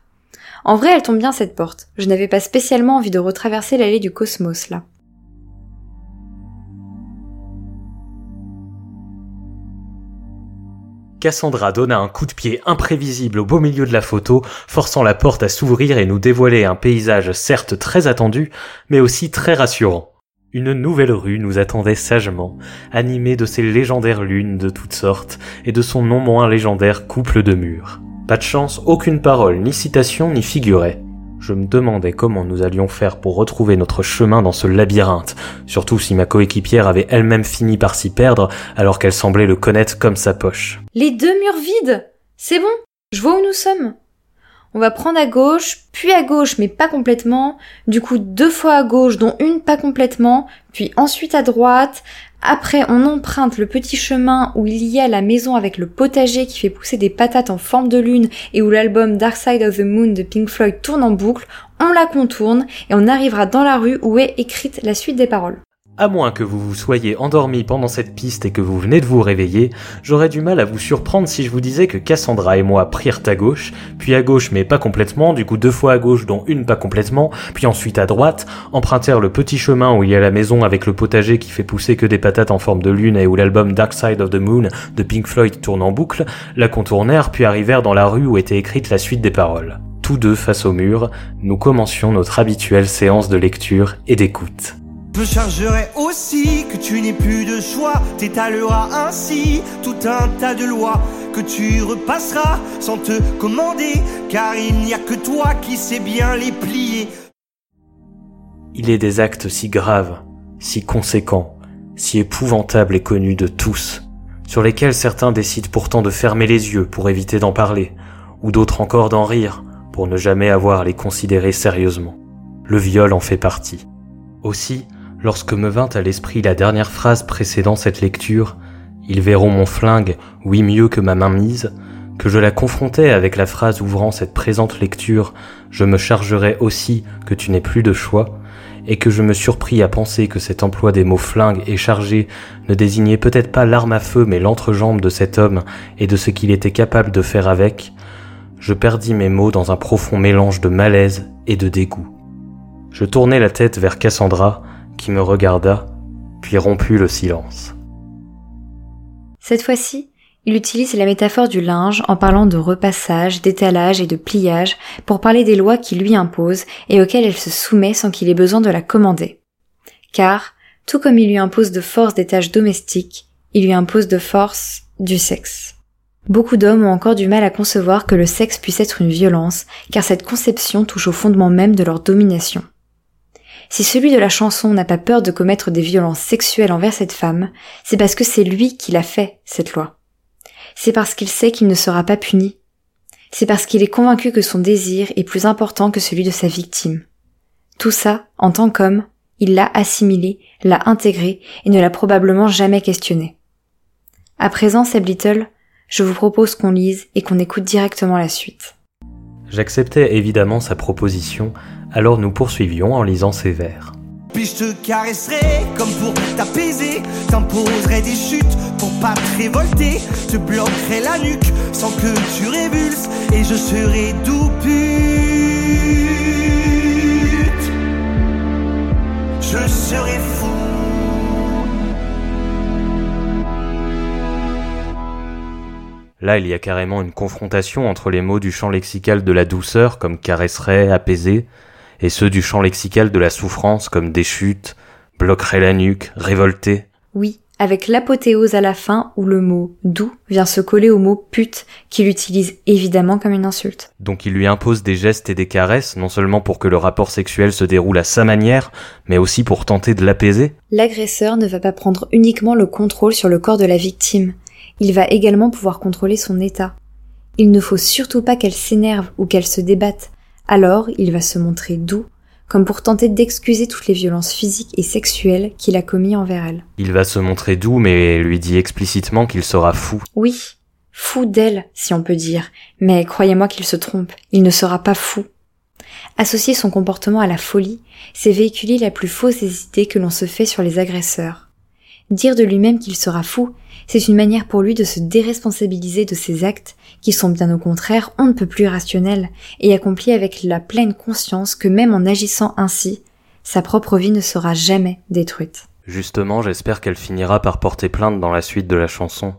En vrai, elle tombe bien cette porte. Je n'avais pas spécialement envie de retraverser l'allée du cosmos là. Cassandra donna un coup de pied imprévisible au beau milieu de la photo, forçant la porte à s'ouvrir et nous dévoiler un paysage certes très attendu, mais aussi très rassurant. Une nouvelle rue nous attendait sagement, animée de ces légendaires lunes de toutes sortes et de son non moins légendaire couple de murs. Pas de chance, aucune parole, ni citation, n'y figurait. Je me demandais comment nous allions faire pour retrouver notre chemin dans ce labyrinthe, surtout si ma coéquipière avait elle-même fini par s'y perdre alors qu'elle semblait le connaître comme sa poche. Les deux murs vides C'est bon Je vois où nous sommes. On va prendre à gauche, puis à gauche mais pas complètement, du coup deux fois à gauche dont une pas complètement, puis ensuite à droite, après, on emprunte le petit chemin où il y a la maison avec le potager qui fait pousser des patates en forme de lune et où l'album Dark Side of the Moon de Pink Floyd tourne en boucle. On la contourne et on arrivera dans la rue où est écrite la suite des paroles. À moins que vous vous soyez endormi pendant cette piste et que vous venez de vous réveiller, j'aurais du mal à vous surprendre si je vous disais que Cassandra et moi prirent à gauche, puis à gauche mais pas complètement, du coup deux fois à gauche dont une pas complètement, puis ensuite à droite, empruntèrent le petit chemin où il y a la maison avec le potager qui fait pousser que des patates en forme de lune et où l'album Dark Side of the Moon de Pink Floyd tourne en boucle, la contournèrent puis arrivèrent dans la rue où était écrite la suite des paroles. Tous deux face au mur, nous commencions notre habituelle séance de lecture et d'écoute. Je chargerai aussi que tu n'aies plus de choix, t'étaleras ainsi tout un tas de lois que tu repasseras sans te commander, car il n'y a que toi qui sais bien les plier. Il est des actes si graves, si conséquents, si épouvantables et connus de tous, sur lesquels certains décident pourtant de fermer les yeux pour éviter d'en parler, ou d'autres encore d'en rire pour ne jamais avoir à les considérer sérieusement. Le viol en fait partie. Aussi, Lorsque me vint à l'esprit la dernière phrase précédant cette lecture, ils verront mon flingue, oui mieux que ma main mise, que je la confrontais avec la phrase ouvrant cette présente lecture, je me chargerai aussi que tu n'aies plus de choix, et que je me surpris à penser que cet emploi des mots flingue et chargé ne désignait peut-être pas l'arme à feu mais l'entrejambe de cet homme et de ce qu'il était capable de faire avec, je perdis mes mots dans un profond mélange de malaise et de dégoût. Je tournai la tête vers Cassandra, me regarda, puis romput le silence. Cette fois-ci, il utilise la métaphore du linge en parlant de repassage, d'étalage et de pliage pour parler des lois qui lui imposent et auxquelles elle se soumet sans qu'il ait besoin de la commander. Car, tout comme il lui impose de force des tâches domestiques, il lui impose de force du sexe. Beaucoup d'hommes ont encore du mal à concevoir que le sexe puisse être une violence, car cette conception touche au fondement même de leur domination. Si celui de la chanson n'a pas peur de commettre des violences sexuelles envers cette femme, c'est parce que c'est lui qui l'a fait, cette loi. C'est parce qu'il sait qu'il ne sera pas puni. C'est parce qu'il est convaincu que son désir est plus important que celui de sa victime. Tout ça, en tant qu'homme, il l'a assimilé, l'a intégré et ne l'a probablement jamais questionné. À présent, Seb Little, je vous propose qu'on lise et qu'on écoute directement la suite. J'acceptais évidemment sa proposition, alors nous poursuivions en lisant ces vers. Puis je te caresserai comme pour t'apaiser, t'imposerai des chutes pour pas te révolter, te bloquerai la nuque sans que tu révulses et je serai doux pute. Je serai fou. Là, il y a carrément une confrontation entre les mots du champ lexical de la douceur, comme caresserait, apaiser, et ceux du champ lexical de la souffrance, comme déchute, bloquerait la nuque, révolté. Oui, avec l'apothéose à la fin où le mot doux vient se coller au mot pute qu'il utilise évidemment comme une insulte. Donc il lui impose des gestes et des caresses, non seulement pour que le rapport sexuel se déroule à sa manière, mais aussi pour tenter de l'apaiser. L'agresseur ne va pas prendre uniquement le contrôle sur le corps de la victime, il va également pouvoir contrôler son état. Il ne faut surtout pas qu'elle s'énerve ou qu'elle se débatte, alors il va se montrer doux, comme pour tenter d'excuser toutes les violences physiques et sexuelles qu'il a commis envers elle. Il va se montrer doux, mais lui dit explicitement qu'il sera fou. Oui, fou d'elle, si on peut dire, mais croyez-moi qu'il se trompe, il ne sera pas fou. Associer son comportement à la folie, c'est véhiculer la plus fausse des idées que l'on se fait sur les agresseurs. Dire de lui-même qu'il sera fou, c'est une manière pour lui de se déresponsabiliser de ses actes, qui sont bien au contraire on ne peut plus rationnels, et accomplis avec la pleine conscience que même en agissant ainsi, sa propre vie ne sera jamais détruite. Justement, j'espère qu'elle finira par porter plainte dans la suite de la chanson.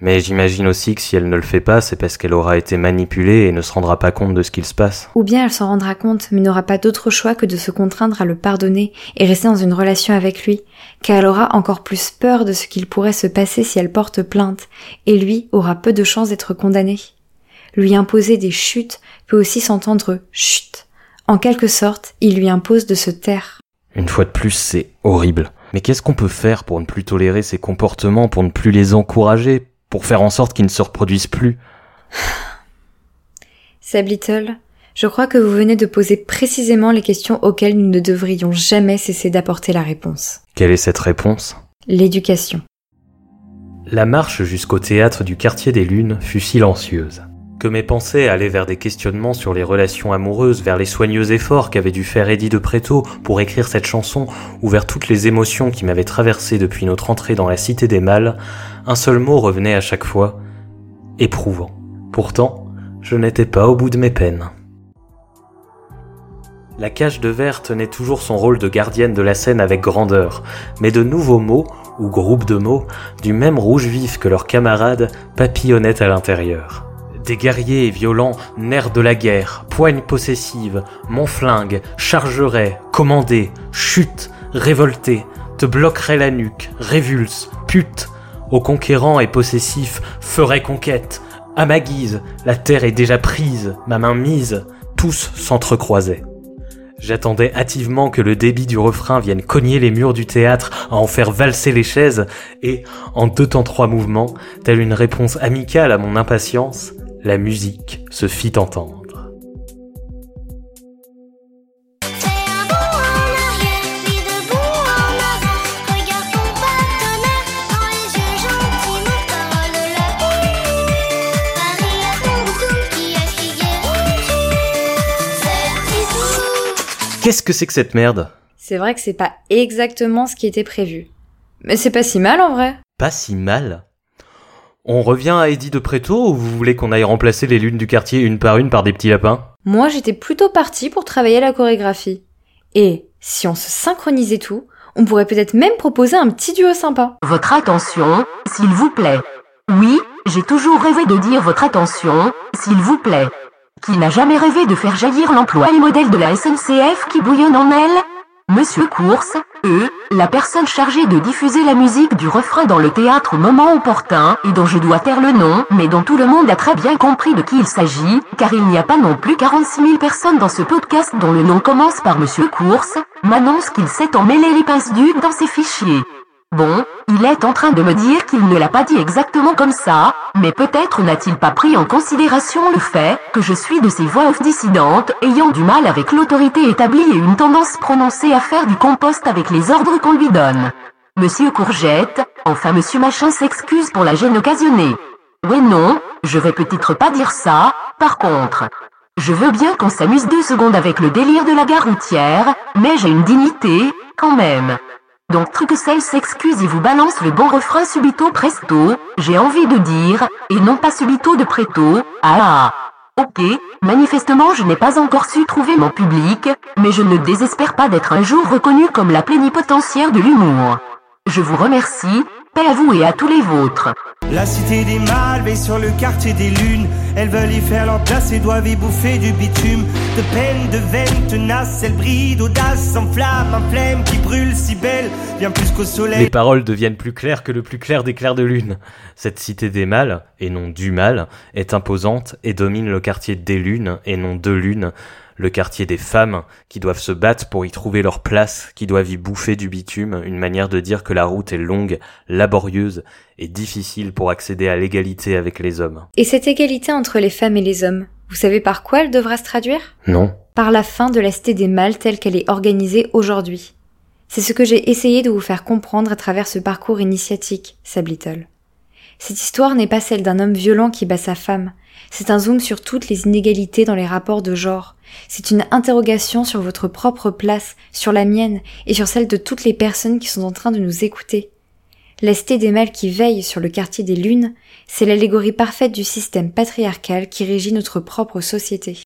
Mais j'imagine aussi que si elle ne le fait pas, c'est parce qu'elle aura été manipulée et ne se rendra pas compte de ce qu'il se passe. Ou bien elle s'en rendra compte, mais n'aura pas d'autre choix que de se contraindre à le pardonner et rester dans une relation avec lui, car elle aura encore plus peur de ce qu'il pourrait se passer si elle porte plainte, et lui aura peu de chances d'être condamné. Lui imposer des chutes peut aussi s'entendre chute. En quelque sorte, il lui impose de se taire. Une fois de plus, c'est horrible. Mais qu'est-ce qu'on peut faire pour ne plus tolérer ces comportements, pour ne plus les encourager, pour faire en sorte qu'ils ne se reproduisent plus. Seb Little, je crois que vous venez de poser précisément les questions auxquelles nous ne devrions jamais cesser d'apporter la réponse. Quelle est cette réponse? L'éducation. La marche jusqu'au théâtre du quartier des Lunes fut silencieuse. Que mes pensées allaient vers des questionnements sur les relations amoureuses, vers les soigneux efforts qu'avait dû faire Eddie de Préto pour écrire cette chanson, ou vers toutes les émotions qui m'avaient traversé depuis notre entrée dans la Cité des Mâles, un seul mot revenait à chaque fois, éprouvant. Pourtant, je n'étais pas au bout de mes peines. La cage de verre tenait toujours son rôle de gardienne de la scène avec grandeur, mais de nouveaux mots, ou groupes de mots, du même rouge vif que leurs camarades, papillonnaient à l'intérieur. Des guerriers violents, nerfs de la guerre, poigne possessive, mon flingue, chargerait, commandé, chute, révolté, te bloquerait la nuque, révulse, pute, aux conquérants et possessifs, ferait conquête, à ma guise, la terre est déjà prise, ma main mise, tous s'entrecroisaient. J'attendais hâtivement que le débit du refrain vienne cogner les murs du théâtre, à en faire valser les chaises, et, en deux temps trois mouvements, telle une réponse amicale à mon impatience, la musique se fit entendre. Qu'est-ce que c'est que cette merde? C'est vrai que c'est pas exactement ce qui était prévu. Mais c'est pas si mal en vrai. Pas si mal On revient à Eddie de Préto ou vous voulez qu'on aille remplacer les lunes du quartier une par une par des petits lapins? Moi j'étais plutôt partie pour travailler la chorégraphie. Et si on se synchronisait tout, on pourrait peut-être même proposer un petit duo sympa. Votre attention, s'il vous plaît. Oui, j'ai toujours rêvé de dire votre attention, s'il vous plaît. Qui n'a jamais rêvé de faire jaillir l'emploi et modèle de la SNCF qui bouillonne en elle Monsieur Course, eux, la personne chargée de diffuser la musique du refrain dans le théâtre au moment opportun, et dont je dois taire le nom, mais dont tout le monde a très bien compris de qui il s'agit, car il n'y a pas non plus 46 000 personnes dans ce podcast dont le nom commence par Monsieur Course, m'annonce qu'il sait emmêler les pinces duques dans ses fichiers. Bon, il est en train de me dire qu'il ne l'a pas dit exactement comme ça, mais peut-être n'a-t-il pas pris en considération le fait que je suis de ces voix off dissidentes ayant du mal avec l'autorité établie et une tendance prononcée à faire du compost avec les ordres qu'on lui donne. Monsieur Courgette, enfin Monsieur Machin s'excuse pour la gêne occasionnée. Oui non, je vais peut-être pas dire ça, par contre. Je veux bien qu'on s'amuse deux secondes avec le délire de la gare routière, mais j'ai une dignité, quand même. Donc Truquecelle s'excuse et vous balance le bon refrain subito presto, j'ai envie de dire, et non pas subito de préto, ah. Ok, manifestement je n'ai pas encore su trouver mon public, mais je ne désespère pas d'être un jour reconnu comme la plénipotentiaire de l'humour. Je vous remercie, paix à vous et à tous les vôtres. La cité des mâles veille sur le quartier des lunes. Elles veulent y faire leur place et doivent y bouffer du bitume. De peine, de veine tenace, elles brillent d'audace, en flamme, en flemme qui brûle si belle, bien plus qu'au soleil. Les paroles deviennent plus claires que le plus clair des clairs de lune. Cette cité des mâles, et non du mal, est imposante et domine le quartier des lunes, et non de lunes le quartier des femmes qui doivent se battre pour y trouver leur place, qui doivent y bouffer du bitume, une manière de dire que la route est longue, laborieuse et difficile pour accéder à l'égalité avec les hommes. Et cette égalité entre les femmes et les hommes, vous savez par quoi elle devra se traduire? Non. Par la fin de la cité des mâles telle qu'elle est organisée aujourd'hui. C'est ce que j'ai essayé de vous faire comprendre à travers ce parcours initiatique, Sablittle. Cette histoire n'est pas celle d'un homme violent qui bat sa femme, c'est un zoom sur toutes les inégalités dans les rapports de genre. C'est une interrogation sur votre propre place, sur la mienne et sur celle de toutes les personnes qui sont en train de nous écouter. L'Esté des mâles qui veille sur le quartier des lunes, c'est l'allégorie parfaite du système patriarcal qui régit notre propre société.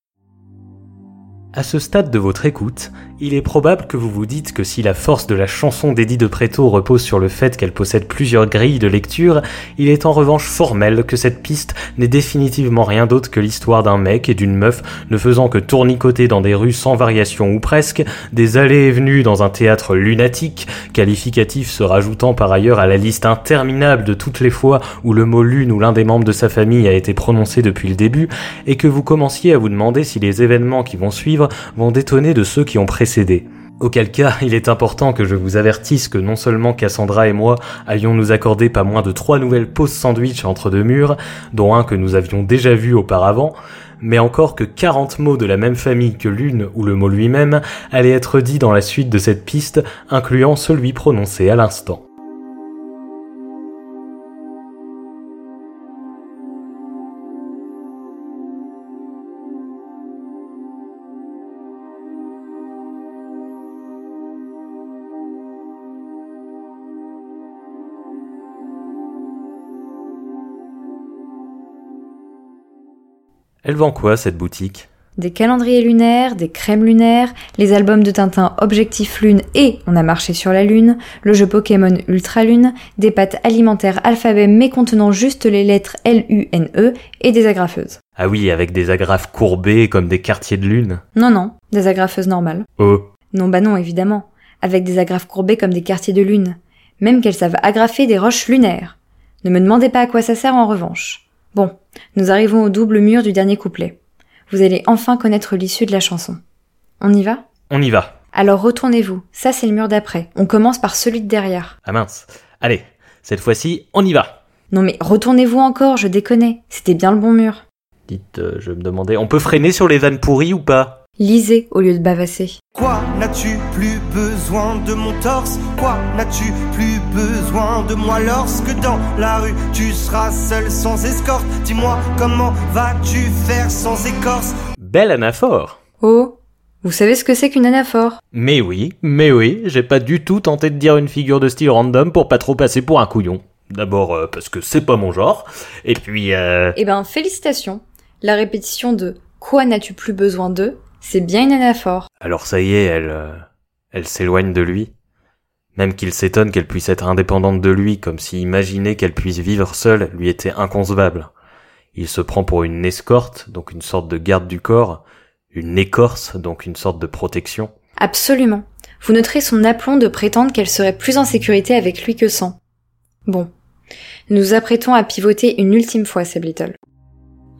À ce stade de votre écoute, il est probable que vous vous dites que si la force de la chanson d'Eddie de Préto repose sur le fait qu'elle possède plusieurs grilles de lecture, il est en revanche formel que cette piste n'est définitivement rien d'autre que l'histoire d'un mec et d'une meuf ne faisant que tournicoter dans des rues sans variation ou presque, des allées et venues dans un théâtre lunatique, qualificatif se rajoutant par ailleurs à la liste interminable de toutes les fois où le mot lune ou l'un des membres de sa famille a été prononcé depuis le début, et que vous commenciez à vous demander si les événements qui vont suivre vont détonner de ceux qui ont précédé Auquel cas, il est important que je vous avertisse que non seulement Cassandra et moi allions nous accorder pas moins de trois nouvelles pauses sandwich entre deux murs, dont un que nous avions déjà vu auparavant, mais encore que 40 mots de la même famille que l'une ou le mot lui-même allaient être dits dans la suite de cette piste, incluant celui prononcé à l'instant. Elle vend quoi cette boutique? Des calendriers lunaires, des crèmes lunaires, les albums de Tintin Objectif Lune et On a marché sur la Lune, le jeu Pokémon Ultra Lune, des pâtes alimentaires alphabet mais contenant juste les lettres L-U-N-E et des agrafeuses. Ah oui, avec des agrafes courbées comme des quartiers de lune. Non, non, des agrafeuses normales. Oh. Non, bah non, évidemment. Avec des agrafes courbées comme des quartiers de lune. Même qu'elles savent agrafer des roches lunaires. Ne me demandez pas à quoi ça sert en revanche. Bon, nous arrivons au double mur du dernier couplet. Vous allez enfin connaître l'issue de la chanson. On y va? On y va. Alors retournez-vous, ça c'est le mur d'après. On commence par celui de derrière. Ah mince. Allez, cette fois-ci, on y va. Non mais retournez-vous encore, je déconne. C'était bien le bon mur. Dites, euh, je me demandais, on peut freiner sur les vannes pourries ou pas? Lisez au lieu de bavasser. Quoi n'as-tu plus besoin de mon torse? Quoi n'as-tu plus besoin de moi lorsque dans la rue tu seras seul sans escorte? Dis-moi comment vas-tu faire sans écorce? Belle anaphore. Oh Vous savez ce que c'est qu'une anaphore? Mais oui, mais oui, j'ai pas du tout tenté de dire une figure de style random pour pas trop passer pour un couillon. D'abord euh, parce que c'est pas mon genre, et puis euh... Eh ben félicitations. La répétition de Quoi n'as-tu plus besoin de c'est bien une anaphore. Alors ça y est, elle, euh, elle s'éloigne de lui. Même qu'il s'étonne qu'elle puisse être indépendante de lui, comme si imaginer qu'elle puisse vivre seule lui était inconcevable. Il se prend pour une escorte, donc une sorte de garde du corps, une écorce, donc une sorte de protection. Absolument. Vous noterez son aplomb de prétendre qu'elle serait plus en sécurité avec lui que sans. Bon. Nous apprêtons à pivoter une ultime fois, Little.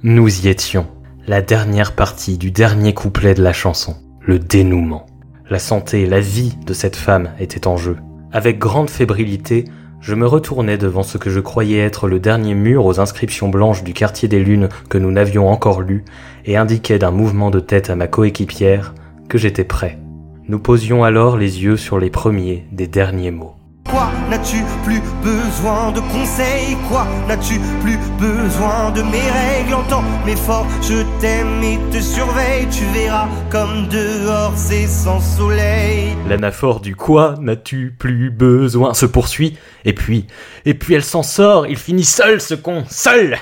Nous y étions la dernière partie du dernier couplet de la chanson, le dénouement. La santé, la vie de cette femme était en jeu. Avec grande fébrilité, je me retournais devant ce que je croyais être le dernier mur aux inscriptions blanches du quartier des lunes que nous n'avions encore lu et indiquais d'un mouvement de tête à ma coéquipière que j'étais prêt. Nous posions alors les yeux sur les premiers des derniers mots. Quoi n'as-tu plus besoin de conseils? Quoi n'as-tu plus besoin de mes règles? Entends mes forts, je t'aime et te surveille. Tu verras comme dehors c'est sans soleil. L'anaphore du quoi n'as-tu plus besoin se poursuit et puis, et puis elle s'en sort, il finit seul ce con, seul!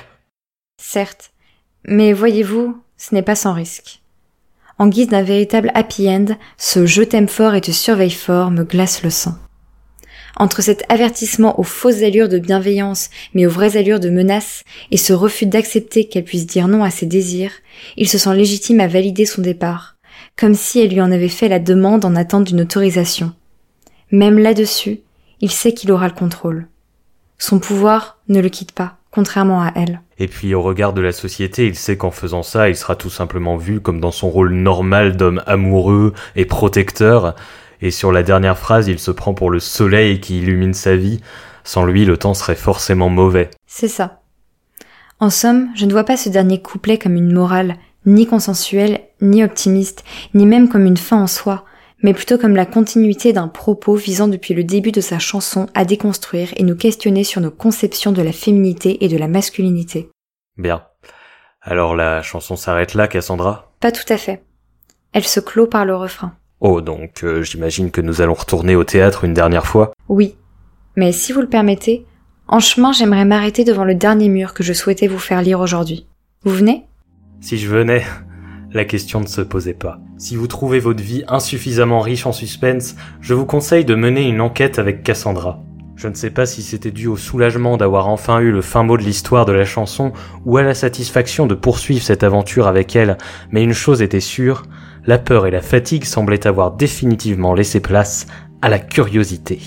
Certes, mais voyez-vous, ce n'est pas sans risque. En guise d'un véritable happy end, ce je t'aime fort et te surveille fort me glace le sang. Entre cet avertissement aux fausses allures de bienveillance, mais aux vraies allures de menace, et ce refus d'accepter qu'elle puisse dire non à ses désirs, il se sent légitime à valider son départ, comme si elle lui en avait fait la demande en attente d'une autorisation. Même là-dessus, il sait qu'il aura le contrôle. Son pouvoir ne le quitte pas, contrairement à elle. Et puis au regard de la société, il sait qu'en faisant ça, il sera tout simplement vu comme dans son rôle normal d'homme amoureux et protecteur, et sur la dernière phrase, il se prend pour le soleil qui illumine sa vie. Sans lui, le temps serait forcément mauvais. C'est ça. En somme, je ne vois pas ce dernier couplet comme une morale, ni consensuelle, ni optimiste, ni même comme une fin en soi, mais plutôt comme la continuité d'un propos visant depuis le début de sa chanson à déconstruire et nous questionner sur nos conceptions de la féminité et de la masculinité. Bien. Alors la chanson s'arrête là, Cassandra? Pas tout à fait. Elle se clôt par le refrain. Oh, donc euh, j'imagine que nous allons retourner au théâtre une dernière fois Oui. Mais si vous le permettez, en chemin j'aimerais m'arrêter devant le dernier mur que je souhaitais vous faire lire aujourd'hui. Vous venez? Si je venais, la question ne se posait pas. Si vous trouvez votre vie insuffisamment riche en suspense, je vous conseille de mener une enquête avec Cassandra. Je ne sais pas si c'était dû au soulagement d'avoir enfin eu le fin mot de l'histoire de la chanson ou à la satisfaction de poursuivre cette aventure avec elle, mais une chose était sûre, la peur et la fatigue semblaient avoir définitivement laissé place à la curiosité.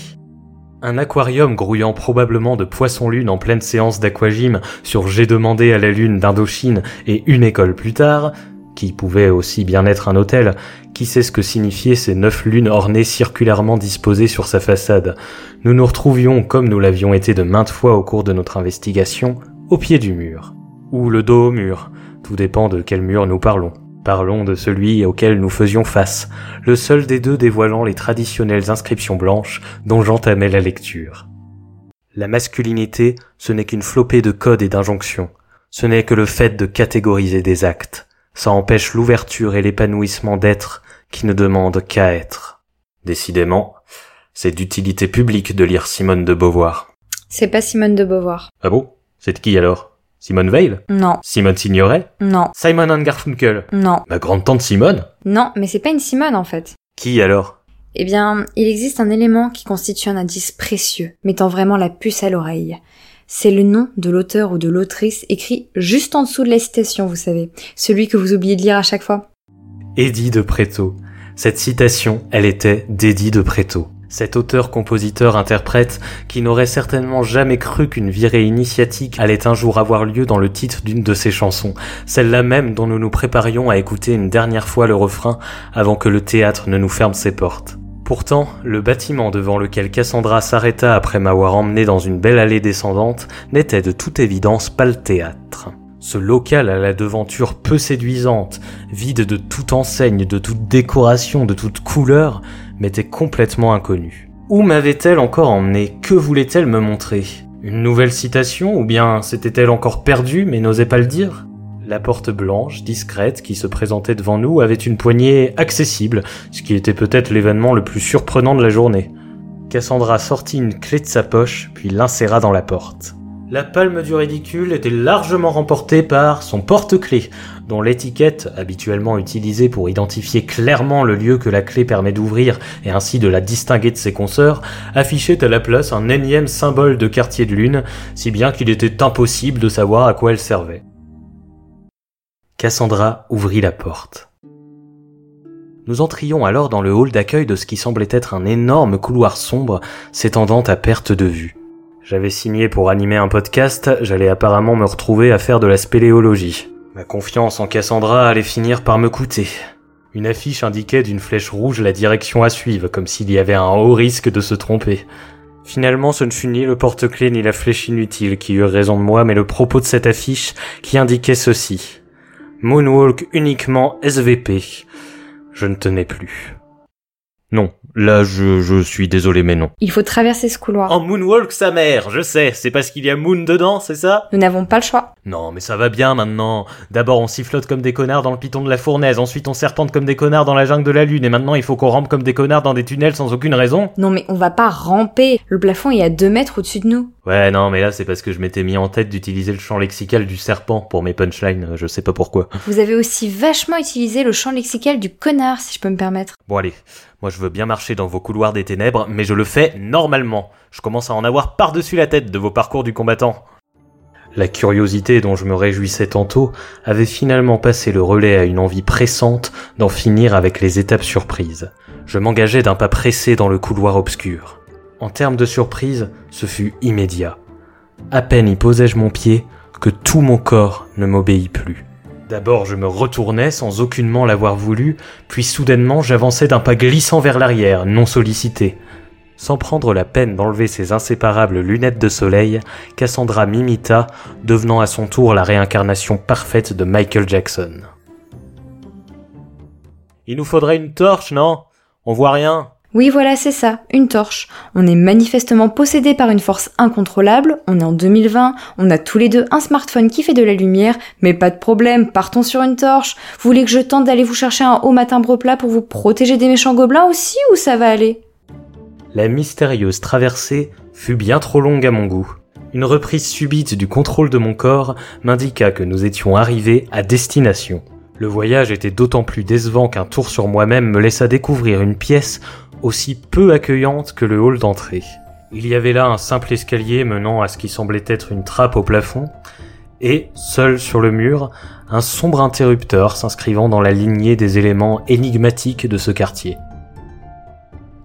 Un aquarium grouillant probablement de poissons-lune en pleine séance d'aquagym sur J'ai demandé à la lune d'Indochine et une école plus tard, qui pouvait aussi bien être un hôtel, qui sait ce que signifiaient ces neuf lunes ornées circulairement disposées sur sa façade. Nous nous retrouvions, comme nous l'avions été de maintes fois au cours de notre investigation, au pied du mur. Ou le dos au mur, tout dépend de quel mur nous parlons. Parlons de celui auquel nous faisions face, le seul des deux dévoilant les traditionnelles inscriptions blanches dont j'entamais la lecture. La masculinité, ce n'est qu'une flopée de codes et d'injonctions. Ce n'est que le fait de catégoriser des actes. Ça empêche l'ouverture et l'épanouissement d'être qui ne demandent qu'à être. Décidément, c'est d'utilité publique de lire Simone de Beauvoir. C'est pas Simone de Beauvoir. Ah bon? C'est de qui alors? Simone Veil? Non, Simone Signoret? Non, Simon and Garfunkel? Non. Ma grande-tante Simone? Non, mais c'est pas une Simone en fait. Qui alors? Eh bien, il existe un élément qui constitue un indice précieux, mettant vraiment la puce à l'oreille. C'est le nom de l'auteur ou de l'autrice écrit juste en dessous de la citation, vous savez. Celui que vous oubliez de lire à chaque fois. Eddie de Préto. Cette citation, elle était d'Eddie de Préto. Cet auteur-compositeur-interprète qui n'aurait certainement jamais cru qu'une virée initiatique allait un jour avoir lieu dans le titre d'une de ses chansons, celle-là même dont nous nous préparions à écouter une dernière fois le refrain avant que le théâtre ne nous ferme ses portes. Pourtant, le bâtiment devant lequel Cassandra s'arrêta après m'avoir emmené dans une belle allée descendante n'était de toute évidence pas le théâtre. Ce local à la devanture peu séduisante, vide de toute enseigne, de toute décoration, de toute couleur, m'était complètement inconnu. Où m'avait-elle encore emmené Que voulait-elle me montrer? Une nouvelle citation? Ou bien s'était-elle encore perdue mais n'osait pas le dire? La porte blanche, discrète, qui se présentait devant nous avait une poignée accessible, ce qui était peut-être l'événement le plus surprenant de la journée. Cassandra sortit une clé de sa poche, puis l'inséra dans la porte. La palme du ridicule était largement remportée par son porte-clés, dont l'étiquette, habituellement utilisée pour identifier clairement le lieu que la clé permet d'ouvrir et ainsi de la distinguer de ses consoeurs, affichait à la place un énième symbole de quartier de lune, si bien qu'il était impossible de savoir à quoi elle servait. Cassandra ouvrit la porte. Nous entrions alors dans le hall d'accueil de ce qui semblait être un énorme couloir sombre s'étendant à perte de vue. J'avais signé pour animer un podcast, j'allais apparemment me retrouver à faire de la spéléologie. Ma confiance en Cassandra allait finir par me coûter. Une affiche indiquait d'une flèche rouge la direction à suivre, comme s'il y avait un haut risque de se tromper. Finalement, ce ne fut ni le porte-clés ni la flèche inutile qui eurent raison de moi, mais le propos de cette affiche qui indiquait ceci. Moonwalk uniquement SVP. Je ne tenais plus. Non, là je, je suis désolé mais non. Il faut traverser ce couloir. En Moonwalk sa mère, je sais, c'est parce qu'il y a Moon dedans, c'est ça? Nous n'avons pas le choix. Non mais ça va bien maintenant. D'abord on sifflote comme des connards dans le piton de la fournaise, ensuite on serpente comme des connards dans la jungle de la lune, et maintenant il faut qu'on rampe comme des connards dans des tunnels sans aucune raison Non mais on va pas ramper. Le plafond est à deux mètres au-dessus de nous. Ouais non mais là c'est parce que je m'étais mis en tête d'utiliser le champ lexical du serpent pour mes punchlines, je sais pas pourquoi. Vous avez aussi vachement utilisé le champ lexical du connard, si je peux me permettre. Bon allez, moi je veux bien marcher dans vos couloirs des ténèbres, mais je le fais normalement. Je commence à en avoir par-dessus la tête de vos parcours du combattant. La curiosité dont je me réjouissais tantôt avait finalement passé le relais à une envie pressante d'en finir avec les étapes surprises. Je m'engageais d'un pas pressé dans le couloir obscur. En termes de surprise, ce fut immédiat. À peine y posai-je mon pied que tout mon corps ne m'obéit plus. D'abord je me retournais sans aucunement l'avoir voulu, puis soudainement j'avançais d'un pas glissant vers l'arrière, non sollicité. Sans prendre la peine d'enlever ses inséparables lunettes de soleil, Cassandra m'imita, devenant à son tour la réincarnation parfaite de Michael Jackson. Il nous faudrait une torche, non? On voit rien. Oui, voilà, c'est ça, une torche. On est manifestement possédé par une force incontrôlable, on est en 2020, on a tous les deux un smartphone qui fait de la lumière, mais pas de problème, partons sur une torche. Vous voulez que je tente d'aller vous chercher un haut matin plat pour vous protéger des méchants gobelins aussi, ou ça va aller? La mystérieuse traversée fut bien trop longue à mon goût. Une reprise subite du contrôle de mon corps m'indiqua que nous étions arrivés à destination. Le voyage était d'autant plus décevant qu'un tour sur moi-même me laissa découvrir une pièce aussi peu accueillante que le hall d'entrée. Il y avait là un simple escalier menant à ce qui semblait être une trappe au plafond, et, seul sur le mur, un sombre interrupteur s'inscrivant dans la lignée des éléments énigmatiques de ce quartier.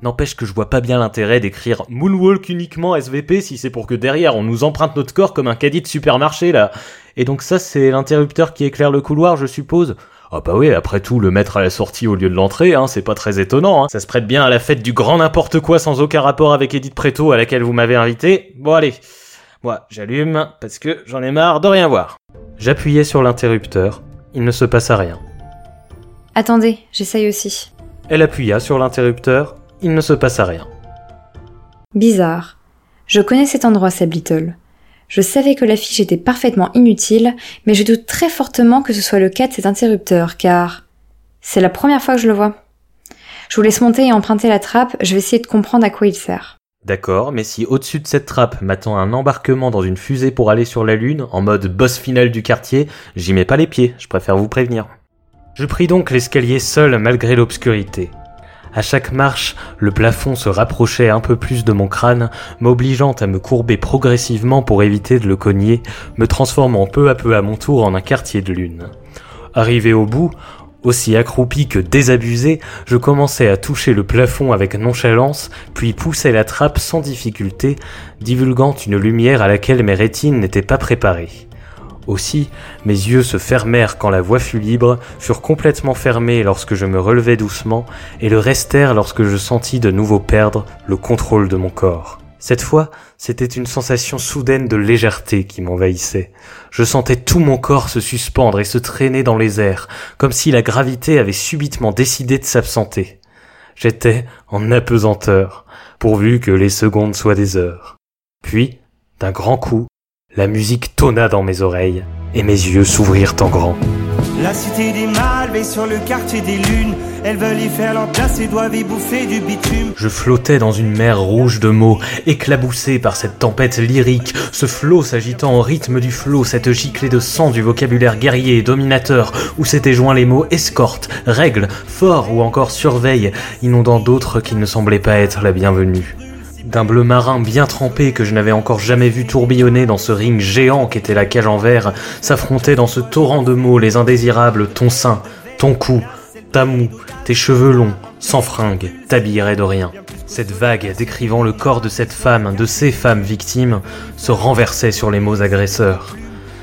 N'empêche que je vois pas bien l'intérêt d'écrire Moonwalk uniquement SVP si c'est pour que derrière on nous emprunte notre corps comme un caddie de supermarché là. Et donc ça c'est l'interrupteur qui éclaire le couloir je suppose? Ah bah oui, après tout, le mettre à la sortie au lieu de l'entrée, hein, c'est pas très étonnant. Hein. Ça se prête bien à la fête du grand n'importe quoi sans aucun rapport avec Edith Préto à laquelle vous m'avez invité. Bon allez, moi j'allume parce que j'en ai marre de rien voir. J'appuyais sur l'interrupteur, il ne se passa rien. Attendez, j'essaye aussi. Elle appuya sur l'interrupteur, il ne se passa rien. Bizarre. Je connais cet endroit, Seb Little. Je savais que l'affiche était parfaitement inutile, mais je doute très fortement que ce soit le cas de cet interrupteur, car c'est la première fois que je le vois. Je vous laisse monter et emprunter la trappe, je vais essayer de comprendre à quoi il sert. D'accord, mais si au-dessus de cette trappe m'attend un embarquement dans une fusée pour aller sur la Lune, en mode boss final du quartier, j'y mets pas les pieds, je préfère vous prévenir. Je pris donc l'escalier seul malgré l'obscurité. À chaque marche, le plafond se rapprochait un peu plus de mon crâne, m'obligeant à me courber progressivement pour éviter de le cogner, me transformant peu à peu à mon tour en un quartier de lune. Arrivé au bout, aussi accroupi que désabusé, je commençais à toucher le plafond avec nonchalance, puis poussais la trappe sans difficulté, divulguant une lumière à laquelle mes rétines n'étaient pas préparées. Aussi, mes yeux se fermèrent quand la voie fut libre, furent complètement fermés lorsque je me relevai doucement, et le restèrent lorsque je sentis de nouveau perdre le contrôle de mon corps. Cette fois, c'était une sensation soudaine de légèreté qui m'envahissait. Je sentais tout mon corps se suspendre et se traîner dans les airs, comme si la gravité avait subitement décidé de s'absenter. J'étais en apesanteur, pourvu que les secondes soient des heures. Puis, d'un grand coup, la musique tonna dans mes oreilles et mes yeux s'ouvrirent en grand. La cité des mâles veille sur le quartier des lunes. Elles veulent y faire leur place et doivent y bouffer du bitume. Je flottais dans une mer rouge de mots, éclaboussé par cette tempête lyrique, ce flot s'agitant au rythme du flot, cette giclée de sang du vocabulaire guerrier et dominateur, où s'étaient joints les mots escorte, règle, fort ou encore surveille, inondant d'autres qui ne semblaient pas être la bienvenue d'un bleu marin bien trempé que je n'avais encore jamais vu tourbillonner dans ce ring géant qu'était la cage en verre, s'affrontaient dans ce torrent de mots les indésirables ton sein, ton cou, ta moue, tes cheveux longs, sans fringues, t'habillerais de rien. Cette vague décrivant le corps de cette femme, de ces femmes victimes, se renversait sur les mots agresseurs.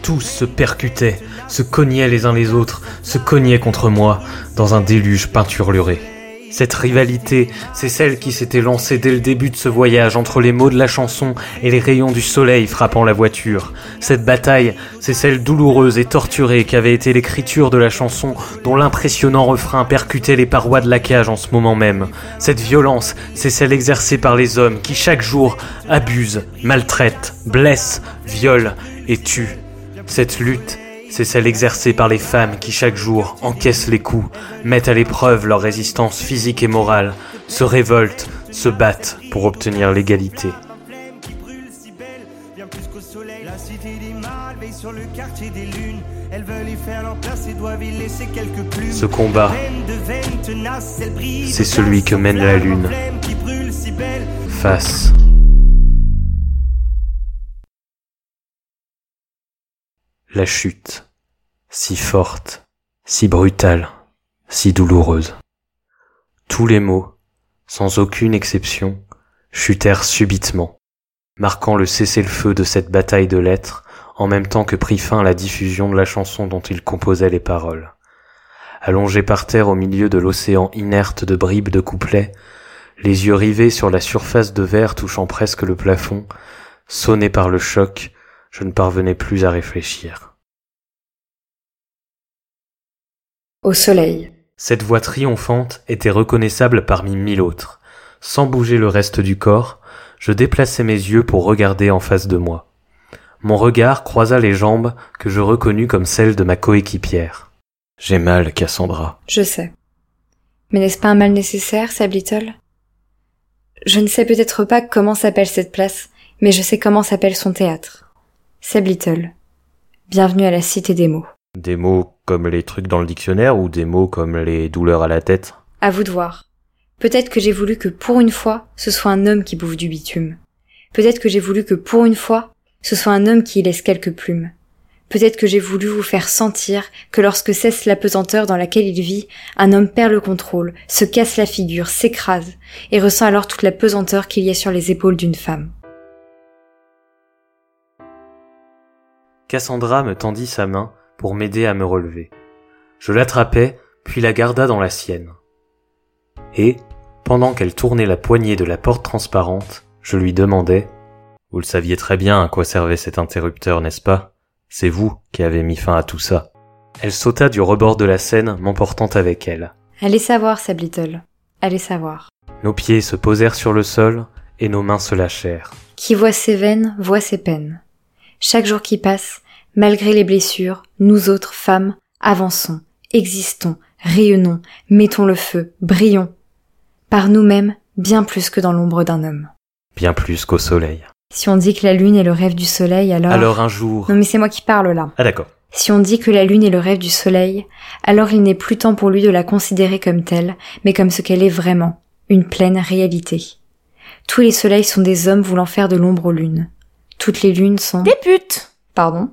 Tous se percutaient, se cognaient les uns les autres, se cognaient contre moi, dans un déluge peinturluré. Cette rivalité, c'est celle qui s'était lancée dès le début de ce voyage entre les mots de la chanson et les rayons du soleil frappant la voiture. Cette bataille, c'est celle douloureuse et torturée qu'avait été l'écriture de la chanson dont l'impressionnant refrain percutait les parois de la cage en ce moment même. Cette violence, c'est celle exercée par les hommes qui chaque jour abusent, maltraitent, blessent, violent et tuent. Cette lutte, c'est celle exercée par les femmes qui chaque jour encaissent les coups, mettent à l'épreuve leur résistance physique et morale, se révoltent, se battent pour obtenir l'égalité. Ce combat, c'est celui que mène la lune. Face. La chute, si forte, si brutale, si douloureuse. Tous les mots, sans aucune exception, chutèrent subitement, marquant le cessez-le-feu de cette bataille de lettres, en même temps que prit fin la diffusion de la chanson dont il composait les paroles. Allongé par terre au milieu de l'océan inerte de bribes de couplets, les yeux rivés sur la surface de verre touchant presque le plafond, sonné par le choc, je ne parvenais plus à réfléchir. Au soleil. Cette voix triomphante était reconnaissable parmi mille autres. Sans bouger le reste du corps, je déplaçai mes yeux pour regarder en face de moi. Mon regard croisa les jambes que je reconnus comme celles de ma coéquipière. J'ai mal, Cassandra. Je sais. Mais n'est-ce pas un mal nécessaire, Sablittle Je ne sais peut-être pas comment s'appelle cette place, mais je sais comment s'appelle son théâtre. Little. Bienvenue à la Cité des mots. Des mots comme les trucs dans le dictionnaire ou des mots comme les douleurs à la tête? À vous de voir. Peut-être que j'ai voulu que pour une fois, ce soit un homme qui bouffe du bitume. Peut-être que j'ai voulu que pour une fois, ce soit un homme qui y laisse quelques plumes. Peut-être que j'ai voulu vous faire sentir que lorsque cesse la pesanteur dans laquelle il vit, un homme perd le contrôle, se casse la figure, s'écrase, et ressent alors toute la pesanteur qu'il y a sur les épaules d'une femme. Cassandra me tendit sa main pour m'aider à me relever. Je l'attrapai, puis la garda dans la sienne. Et, pendant qu'elle tournait la poignée de la porte transparente, je lui demandai Vous le saviez très bien à quoi servait cet interrupteur, n'est-ce pas? C'est vous qui avez mis fin à tout ça. Elle sauta du rebord de la scène, m'emportant avec elle. Allez savoir, Sablittle. Allez savoir. Nos pieds se posèrent sur le sol et nos mains se lâchèrent. Qui voit ses veines voit ses peines. Chaque jour qui passe, malgré les blessures, nous autres femmes avançons, existons, rayonnons, mettons le feu, brillons. Par nous-mêmes, bien plus que dans l'ombre d'un homme. bien plus qu'au soleil. Si on dit que la lune est le rêve du soleil, alors... Alors un jour... Non mais c'est moi qui parle là. Ah d'accord. Si on dit que la lune est le rêve du soleil, alors il n'est plus temps pour lui de la considérer comme telle, mais comme ce qu'elle est vraiment, une pleine réalité. Tous les soleils sont des hommes voulant faire de l'ombre aux lunes. Toutes les lunes sont... Des putes Pardon?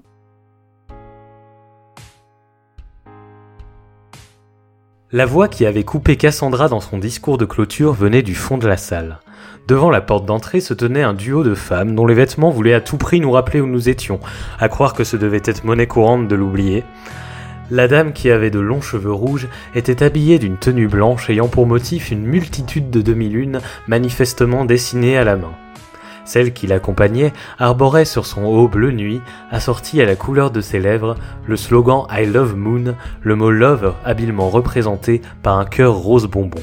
La voix qui avait coupé Cassandra dans son discours de clôture venait du fond de la salle. Devant la porte d'entrée se tenait un duo de femmes dont les vêtements voulaient à tout prix nous rappeler où nous étions, à croire que ce devait être monnaie courante de l'oublier. La dame qui avait de longs cheveux rouges était habillée d'une tenue blanche ayant pour motif une multitude de demi-lunes manifestement dessinées à la main. Celle qui l'accompagnait arborait sur son haut bleu nuit, assorti à la couleur de ses lèvres, le slogan I love moon, le mot love habilement représenté par un cœur rose bonbon.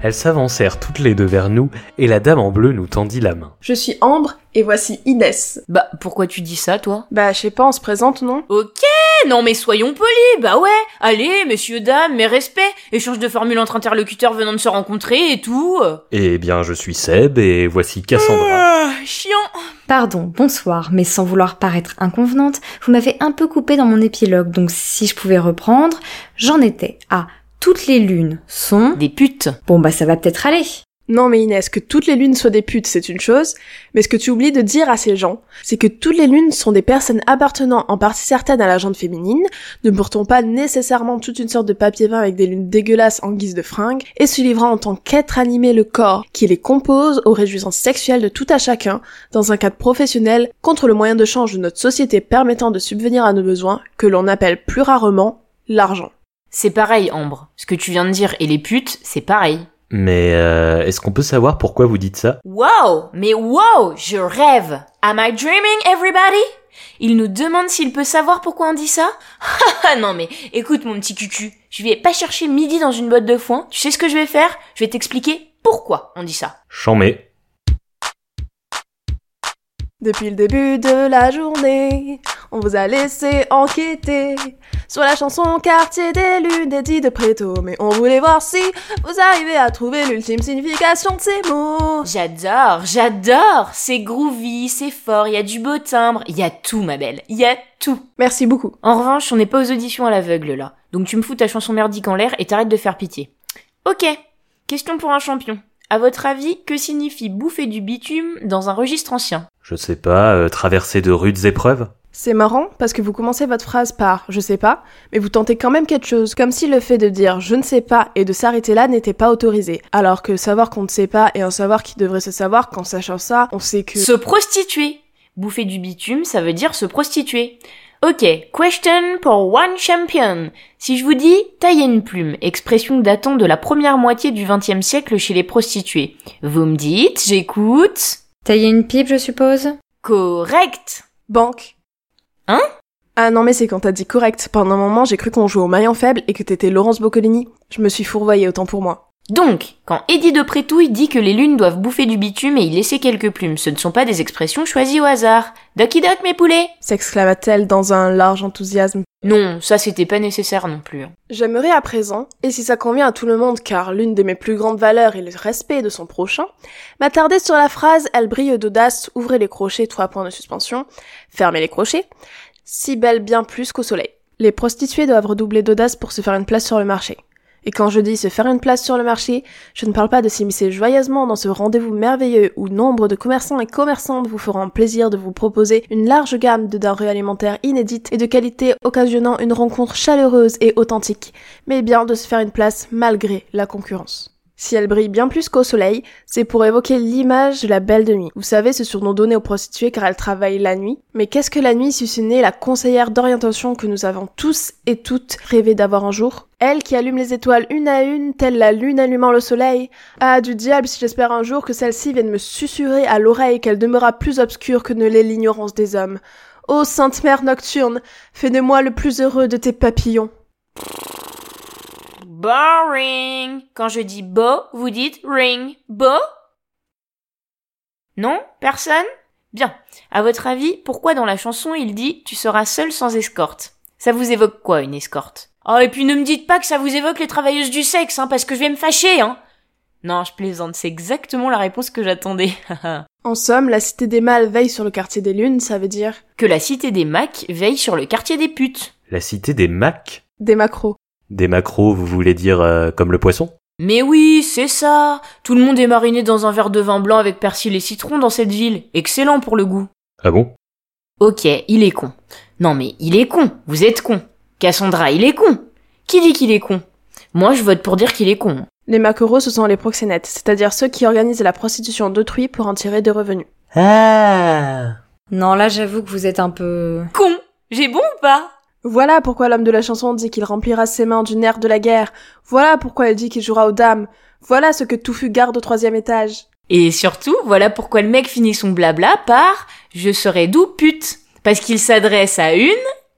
Elles s'avancèrent toutes les deux vers nous et la dame en bleu nous tendit la main. Je suis Ambre et voici Inès. Bah, pourquoi tu dis ça, toi? Bah, je sais pas, on se présente, non? Ok, non mais soyons polis, bah ouais, allez, messieurs, dames, mes respects, échange de formules entre interlocuteurs venant de se rencontrer et tout. Eh bien, je suis Seb et voici Cassandra. Ah, chiant Pardon, bonsoir, mais sans vouloir paraître inconvenante, vous m'avez un peu coupé dans mon épilogue, donc si je pouvais reprendre, j'en étais à toutes les lunes sont... Des putes Bon bah ça va peut-être aller. Non mais Inès, que toutes les lunes soient des putes, c'est une chose, mais ce que tu oublies de dire à ces gens, c'est que toutes les lunes sont des personnes appartenant en partie certaine à la gente féminine, ne portant pas nécessairement toute une sorte de papier peint avec des lunes dégueulasses en guise de fringues, et se livrant en tant qu'être animé le corps qui les compose aux réjouissances sexuelles de tout à chacun, dans un cadre professionnel, contre le moyen de change de notre société permettant de subvenir à nos besoins, que l'on appelle plus rarement l'argent. C'est pareil, Ambre. Ce que tu viens de dire et les putes, c'est pareil. Mais euh, est-ce qu'on peut savoir pourquoi vous dites ça? Wow! Mais wow! Je rêve! Am I dreaming, everybody? Il nous demande s'il peut savoir pourquoi on dit ça. Non mais, écoute mon petit cucu, je vais pas chercher midi dans une botte de foin, tu sais ce que je vais faire? Je vais t'expliquer pourquoi on dit ça. Chambé. Depuis le début de la journée, on vous a laissé enquêter sur la chanson Quartier des Lunes d'Eddie de Préto. Mais on voulait voir si vous arrivez à trouver l'ultime signification de ces mots. J'adore, j'adore C'est groovy, c'est fort, il y a du beau timbre, il y a tout ma belle, il y a tout. Merci beaucoup. En revanche, on n'est pas aux auditions à l'aveugle là. Donc tu me fous ta chanson merdique en l'air et t'arrêtes de faire pitié. Ok, question pour un champion. À votre avis, que signifie bouffer du bitume dans un registre ancien? Je sais pas, euh, traverser de rudes épreuves? C'est marrant parce que vous commencez votre phrase par je sais pas, mais vous tentez quand même quelque chose, comme si le fait de dire je ne sais pas et de s'arrêter là n'était pas autorisé. Alors que savoir qu'on ne sait pas et un savoir qui devrait se savoir qu'en sachant ça, on sait que... Se prostituer Bouffer du bitume, ça veut dire se prostituer. Ok, question pour one champion. Si je vous dis tailler une plume, expression datant de la première moitié du XXe siècle chez les prostituées, vous me dites, j'écoute. Tailler une pipe, je suppose? Correct. Banque. Hein? Ah non mais c'est quand t'as dit correct. Pendant un moment j'ai cru qu'on jouait au maillon faible et que t'étais Laurence Boccolini. Je me suis fourvoyée autant pour moi. Donc, quand Eddie de Prétouille dit que les lunes doivent bouffer du bitume et y laisser quelques plumes, ce ne sont pas des expressions choisies au hasard. Ducky duck mes poulets S'exclama-t-elle dans un large enthousiasme. Non, ça c'était pas nécessaire non plus. hein. J'aimerais à présent, et si ça convient à tout le monde car l'une de mes plus grandes valeurs est le respect de son prochain, m'attarder sur la phrase Elle brille d'audace, ouvrez les crochets, trois points de suspension, fermez les crochets, si belle bien plus qu'au soleil. Les prostituées doivent redoubler d'audace pour se faire une place sur le marché. Et quand je dis se faire une place sur le marché, je ne parle pas de s'immiscer joyeusement dans ce rendez-vous merveilleux où nombre de commerçants et commerçantes vous feront plaisir de vous proposer une large gamme de denrées alimentaires inédites et de qualité occasionnant une rencontre chaleureuse et authentique, mais bien de se faire une place malgré la concurrence. Si elle brille bien plus qu'au soleil, c'est pour évoquer l'image de la belle de nuit. Vous savez, ce surnom donné aux prostituées car elles travaillent la nuit. Mais qu'est-ce que la nuit si ce n'est la conseillère d'orientation que nous avons tous et toutes rêvé d'avoir un jour? Elle qui allume les étoiles une à une, telle la lune allumant le soleil. Ah, du diable si j'espère un jour que celle-ci vienne me susurrer à l'oreille qu'elle demeura plus obscure que ne l'est l'ignorance des hommes. Ô Sainte Mère nocturne, fais de moi le plus heureux de tes papillons. Boring. Quand je dis beau, vous dites ring. Beau Non Personne? Bien. À votre avis, pourquoi dans la chanson il dit tu seras seul sans escorte Ça vous évoque quoi une escorte? Oh et puis ne me dites pas que ça vous évoque les travailleuses du sexe, hein, parce que je vais me fâcher, hein Non, je plaisante, c'est exactement la réponse que j'attendais. En somme, la cité des mâles veille sur le quartier des lunes, ça veut dire que la cité des Macs veille sur le quartier des putes. La cité des Macs? des macros. Des macros, vous voulez dire euh, comme le poisson? Mais oui, c'est ça. Tout le monde est mariné dans un verre de vin blanc avec persil et citron dans cette ville. Excellent pour le goût. Ah bon? Ok, il est con. Non mais il est con. Vous êtes con. Cassandra, il est con. Qui dit qu'il est con? Moi, je vote pour dire qu'il est con. Les maquereaux, ce sont les proxénètes, c'est-à-dire ceux qui organisent la prostitution d'autrui pour en tirer des revenus. Ah Non, là j'avoue que vous êtes un peu... Con J'ai bon ou pas? Voilà pourquoi l'homme de la chanson dit qu'il remplira ses mains du nerf de la guerre. Voilà pourquoi elle dit qu'il jouera aux dames. Voilà ce que Touffu garde au troisième étage. Et surtout, voilà pourquoi le mec finit son blabla par je serai d'où pute. Parce qu'il s'adresse à une,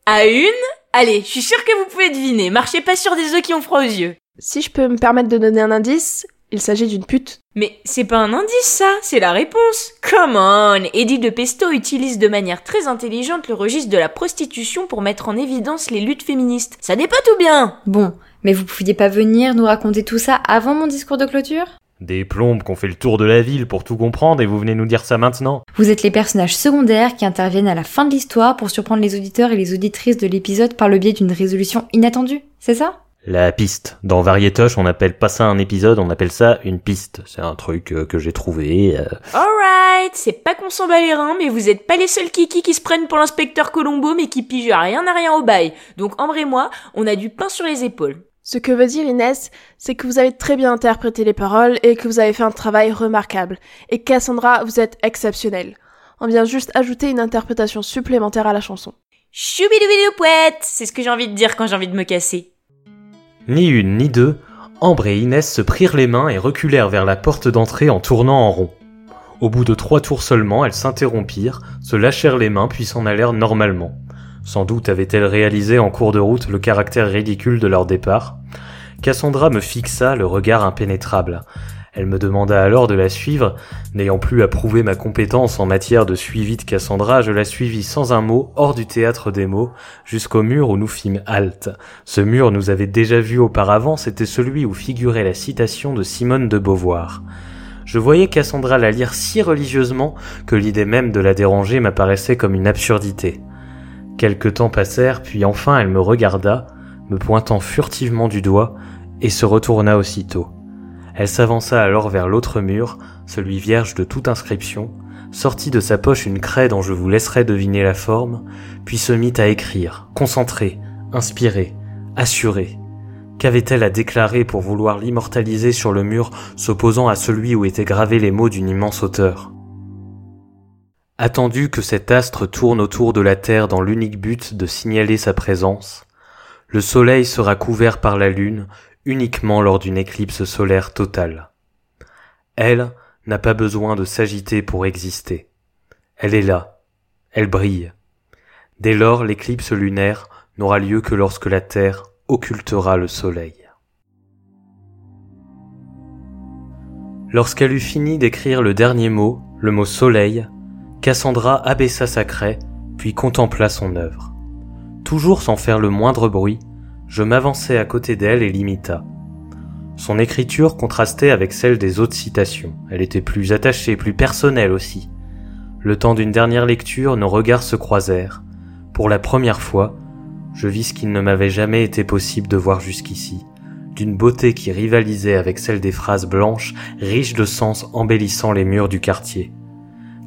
à une. Allez, je suis sûre que vous pouvez deviner. Marchez pas sur des œufs qui ont froid aux yeux. Si je peux me permettre de donner un indice, il s'agit d'une pute. Mais c'est pas un indice ça, c'est la réponse. Come on Edith de Pesto utilise de manière très intelligente le registre de la prostitution pour mettre en évidence les luttes féministes. Ça n'est pas tout bien Bon, mais vous pouviez pas venir nous raconter tout ça avant mon discours de clôture? Des plombes qu'on fait le tour de la ville pour tout comprendre et vous venez nous dire ça maintenant Vous êtes les personnages secondaires qui interviennent à la fin de l'histoire pour surprendre les auditeurs et les auditrices de l'épisode par le biais d'une résolution inattendue, c'est ça? La piste. Dans Varietoche, on appelle pas ça un épisode, on appelle ça une piste. C'est un truc euh, que j'ai trouvé. euh, Alright, c'est pas qu'on s'en bat les reins, mais vous êtes pas les seuls kiki qui se prennent pour l'inspecteur Colombo mais qui pigent à rien à rien au bail. Donc Ambre et moi, on a du pain sur les épaules. Ce que veut dire Inès, c'est que vous avez très bien interprété les paroles et que vous avez fait un travail remarquable. Et Cassandra, vous êtes exceptionnelle. On vient juste ajouter une interprétation supplémentaire à la chanson. Choubidoubidou c'est ce que j'ai envie de dire quand j'ai envie de me casser. Ni une ni deux, Ambre et Inès se prirent les mains et reculèrent vers la porte d'entrée en tournant en rond. Au bout de trois tours seulement, elles s'interrompirent, se lâchèrent les mains puis s'en allèrent normalement. Sans doute avaient-elles réalisé en cours de route le caractère ridicule de leur départ. Cassandra me fixa le regard impénétrable. Elle me demanda alors de la suivre. N'ayant plus à prouver ma compétence en matière de suivi de Cassandra, je la suivis sans un mot, hors du théâtre des mots, jusqu'au mur où nous fîmes halte. Ce mur nous avait déjà vu auparavant, c'était celui où figurait la citation de Simone de Beauvoir. Je voyais Cassandra la lire si religieusement que l'idée même de la déranger m'apparaissait comme une absurdité. Quelque temps passèrent, puis enfin elle me regarda, me pointant furtivement du doigt, et se retourna aussitôt. Elle s'avança alors vers l'autre mur, celui vierge de toute inscription, sortit de sa poche une craie dont je vous laisserai deviner la forme, puis se mit à écrire, concentrée, inspirée, assurée. Qu'avait-elle à déclarer pour vouloir l'immortaliser sur le mur, s'opposant à celui où étaient gravés les mots d'une immense hauteur? Attendu que cet astre tourne autour de la Terre dans l'unique but de signaler sa présence, le Soleil sera couvert par la Lune uniquement lors d'une éclipse solaire totale. Elle n'a pas besoin de s'agiter pour exister. Elle est là, elle brille. Dès lors, l'éclipse lunaire n'aura lieu que lorsque la Terre occultera le Soleil. Lorsqu'elle eut fini d'écrire le dernier mot, le mot Soleil, Cassandra abaissa sa craie, puis contempla son œuvre. Toujours sans faire le moindre bruit, je m'avançai à côté d'elle et l'imita. Son écriture contrastait avec celle des autres citations. Elle était plus attachée, plus personnelle aussi. Le temps d'une dernière lecture, nos regards se croisèrent. Pour la première fois, je vis ce qu'il ne m'avait jamais été possible de voir jusqu'ici, d'une beauté qui rivalisait avec celle des phrases blanches, riches de sens embellissant les murs du quartier.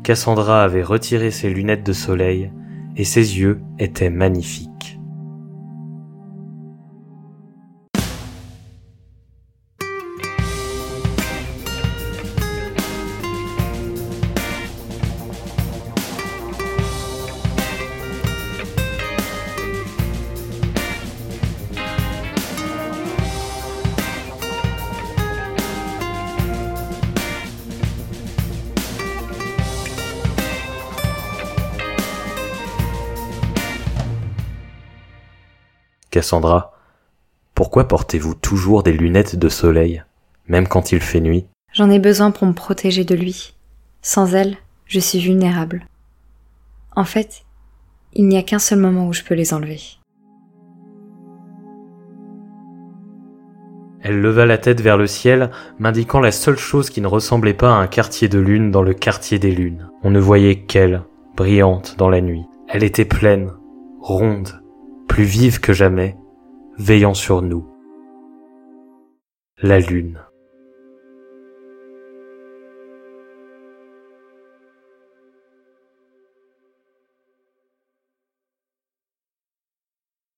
Cassandra avait retiré ses lunettes de soleil, et ses yeux étaient magnifiques. Cassandra, pourquoi portez-vous toujours des lunettes de soleil, même quand il fait nuit? J'en ai besoin pour me protéger de lui. Sans elle, je suis vulnérable. En fait, il n'y a qu'un seul moment où je peux les enlever. Elle leva la tête vers le ciel, m'indiquant la seule chose qui ne ressemblait pas à un quartier de lune dans le quartier des lunes. On ne voyait qu'elle, brillante dans la nuit. Elle était pleine, ronde, plus vive que jamais, veillant sur nous. La lune.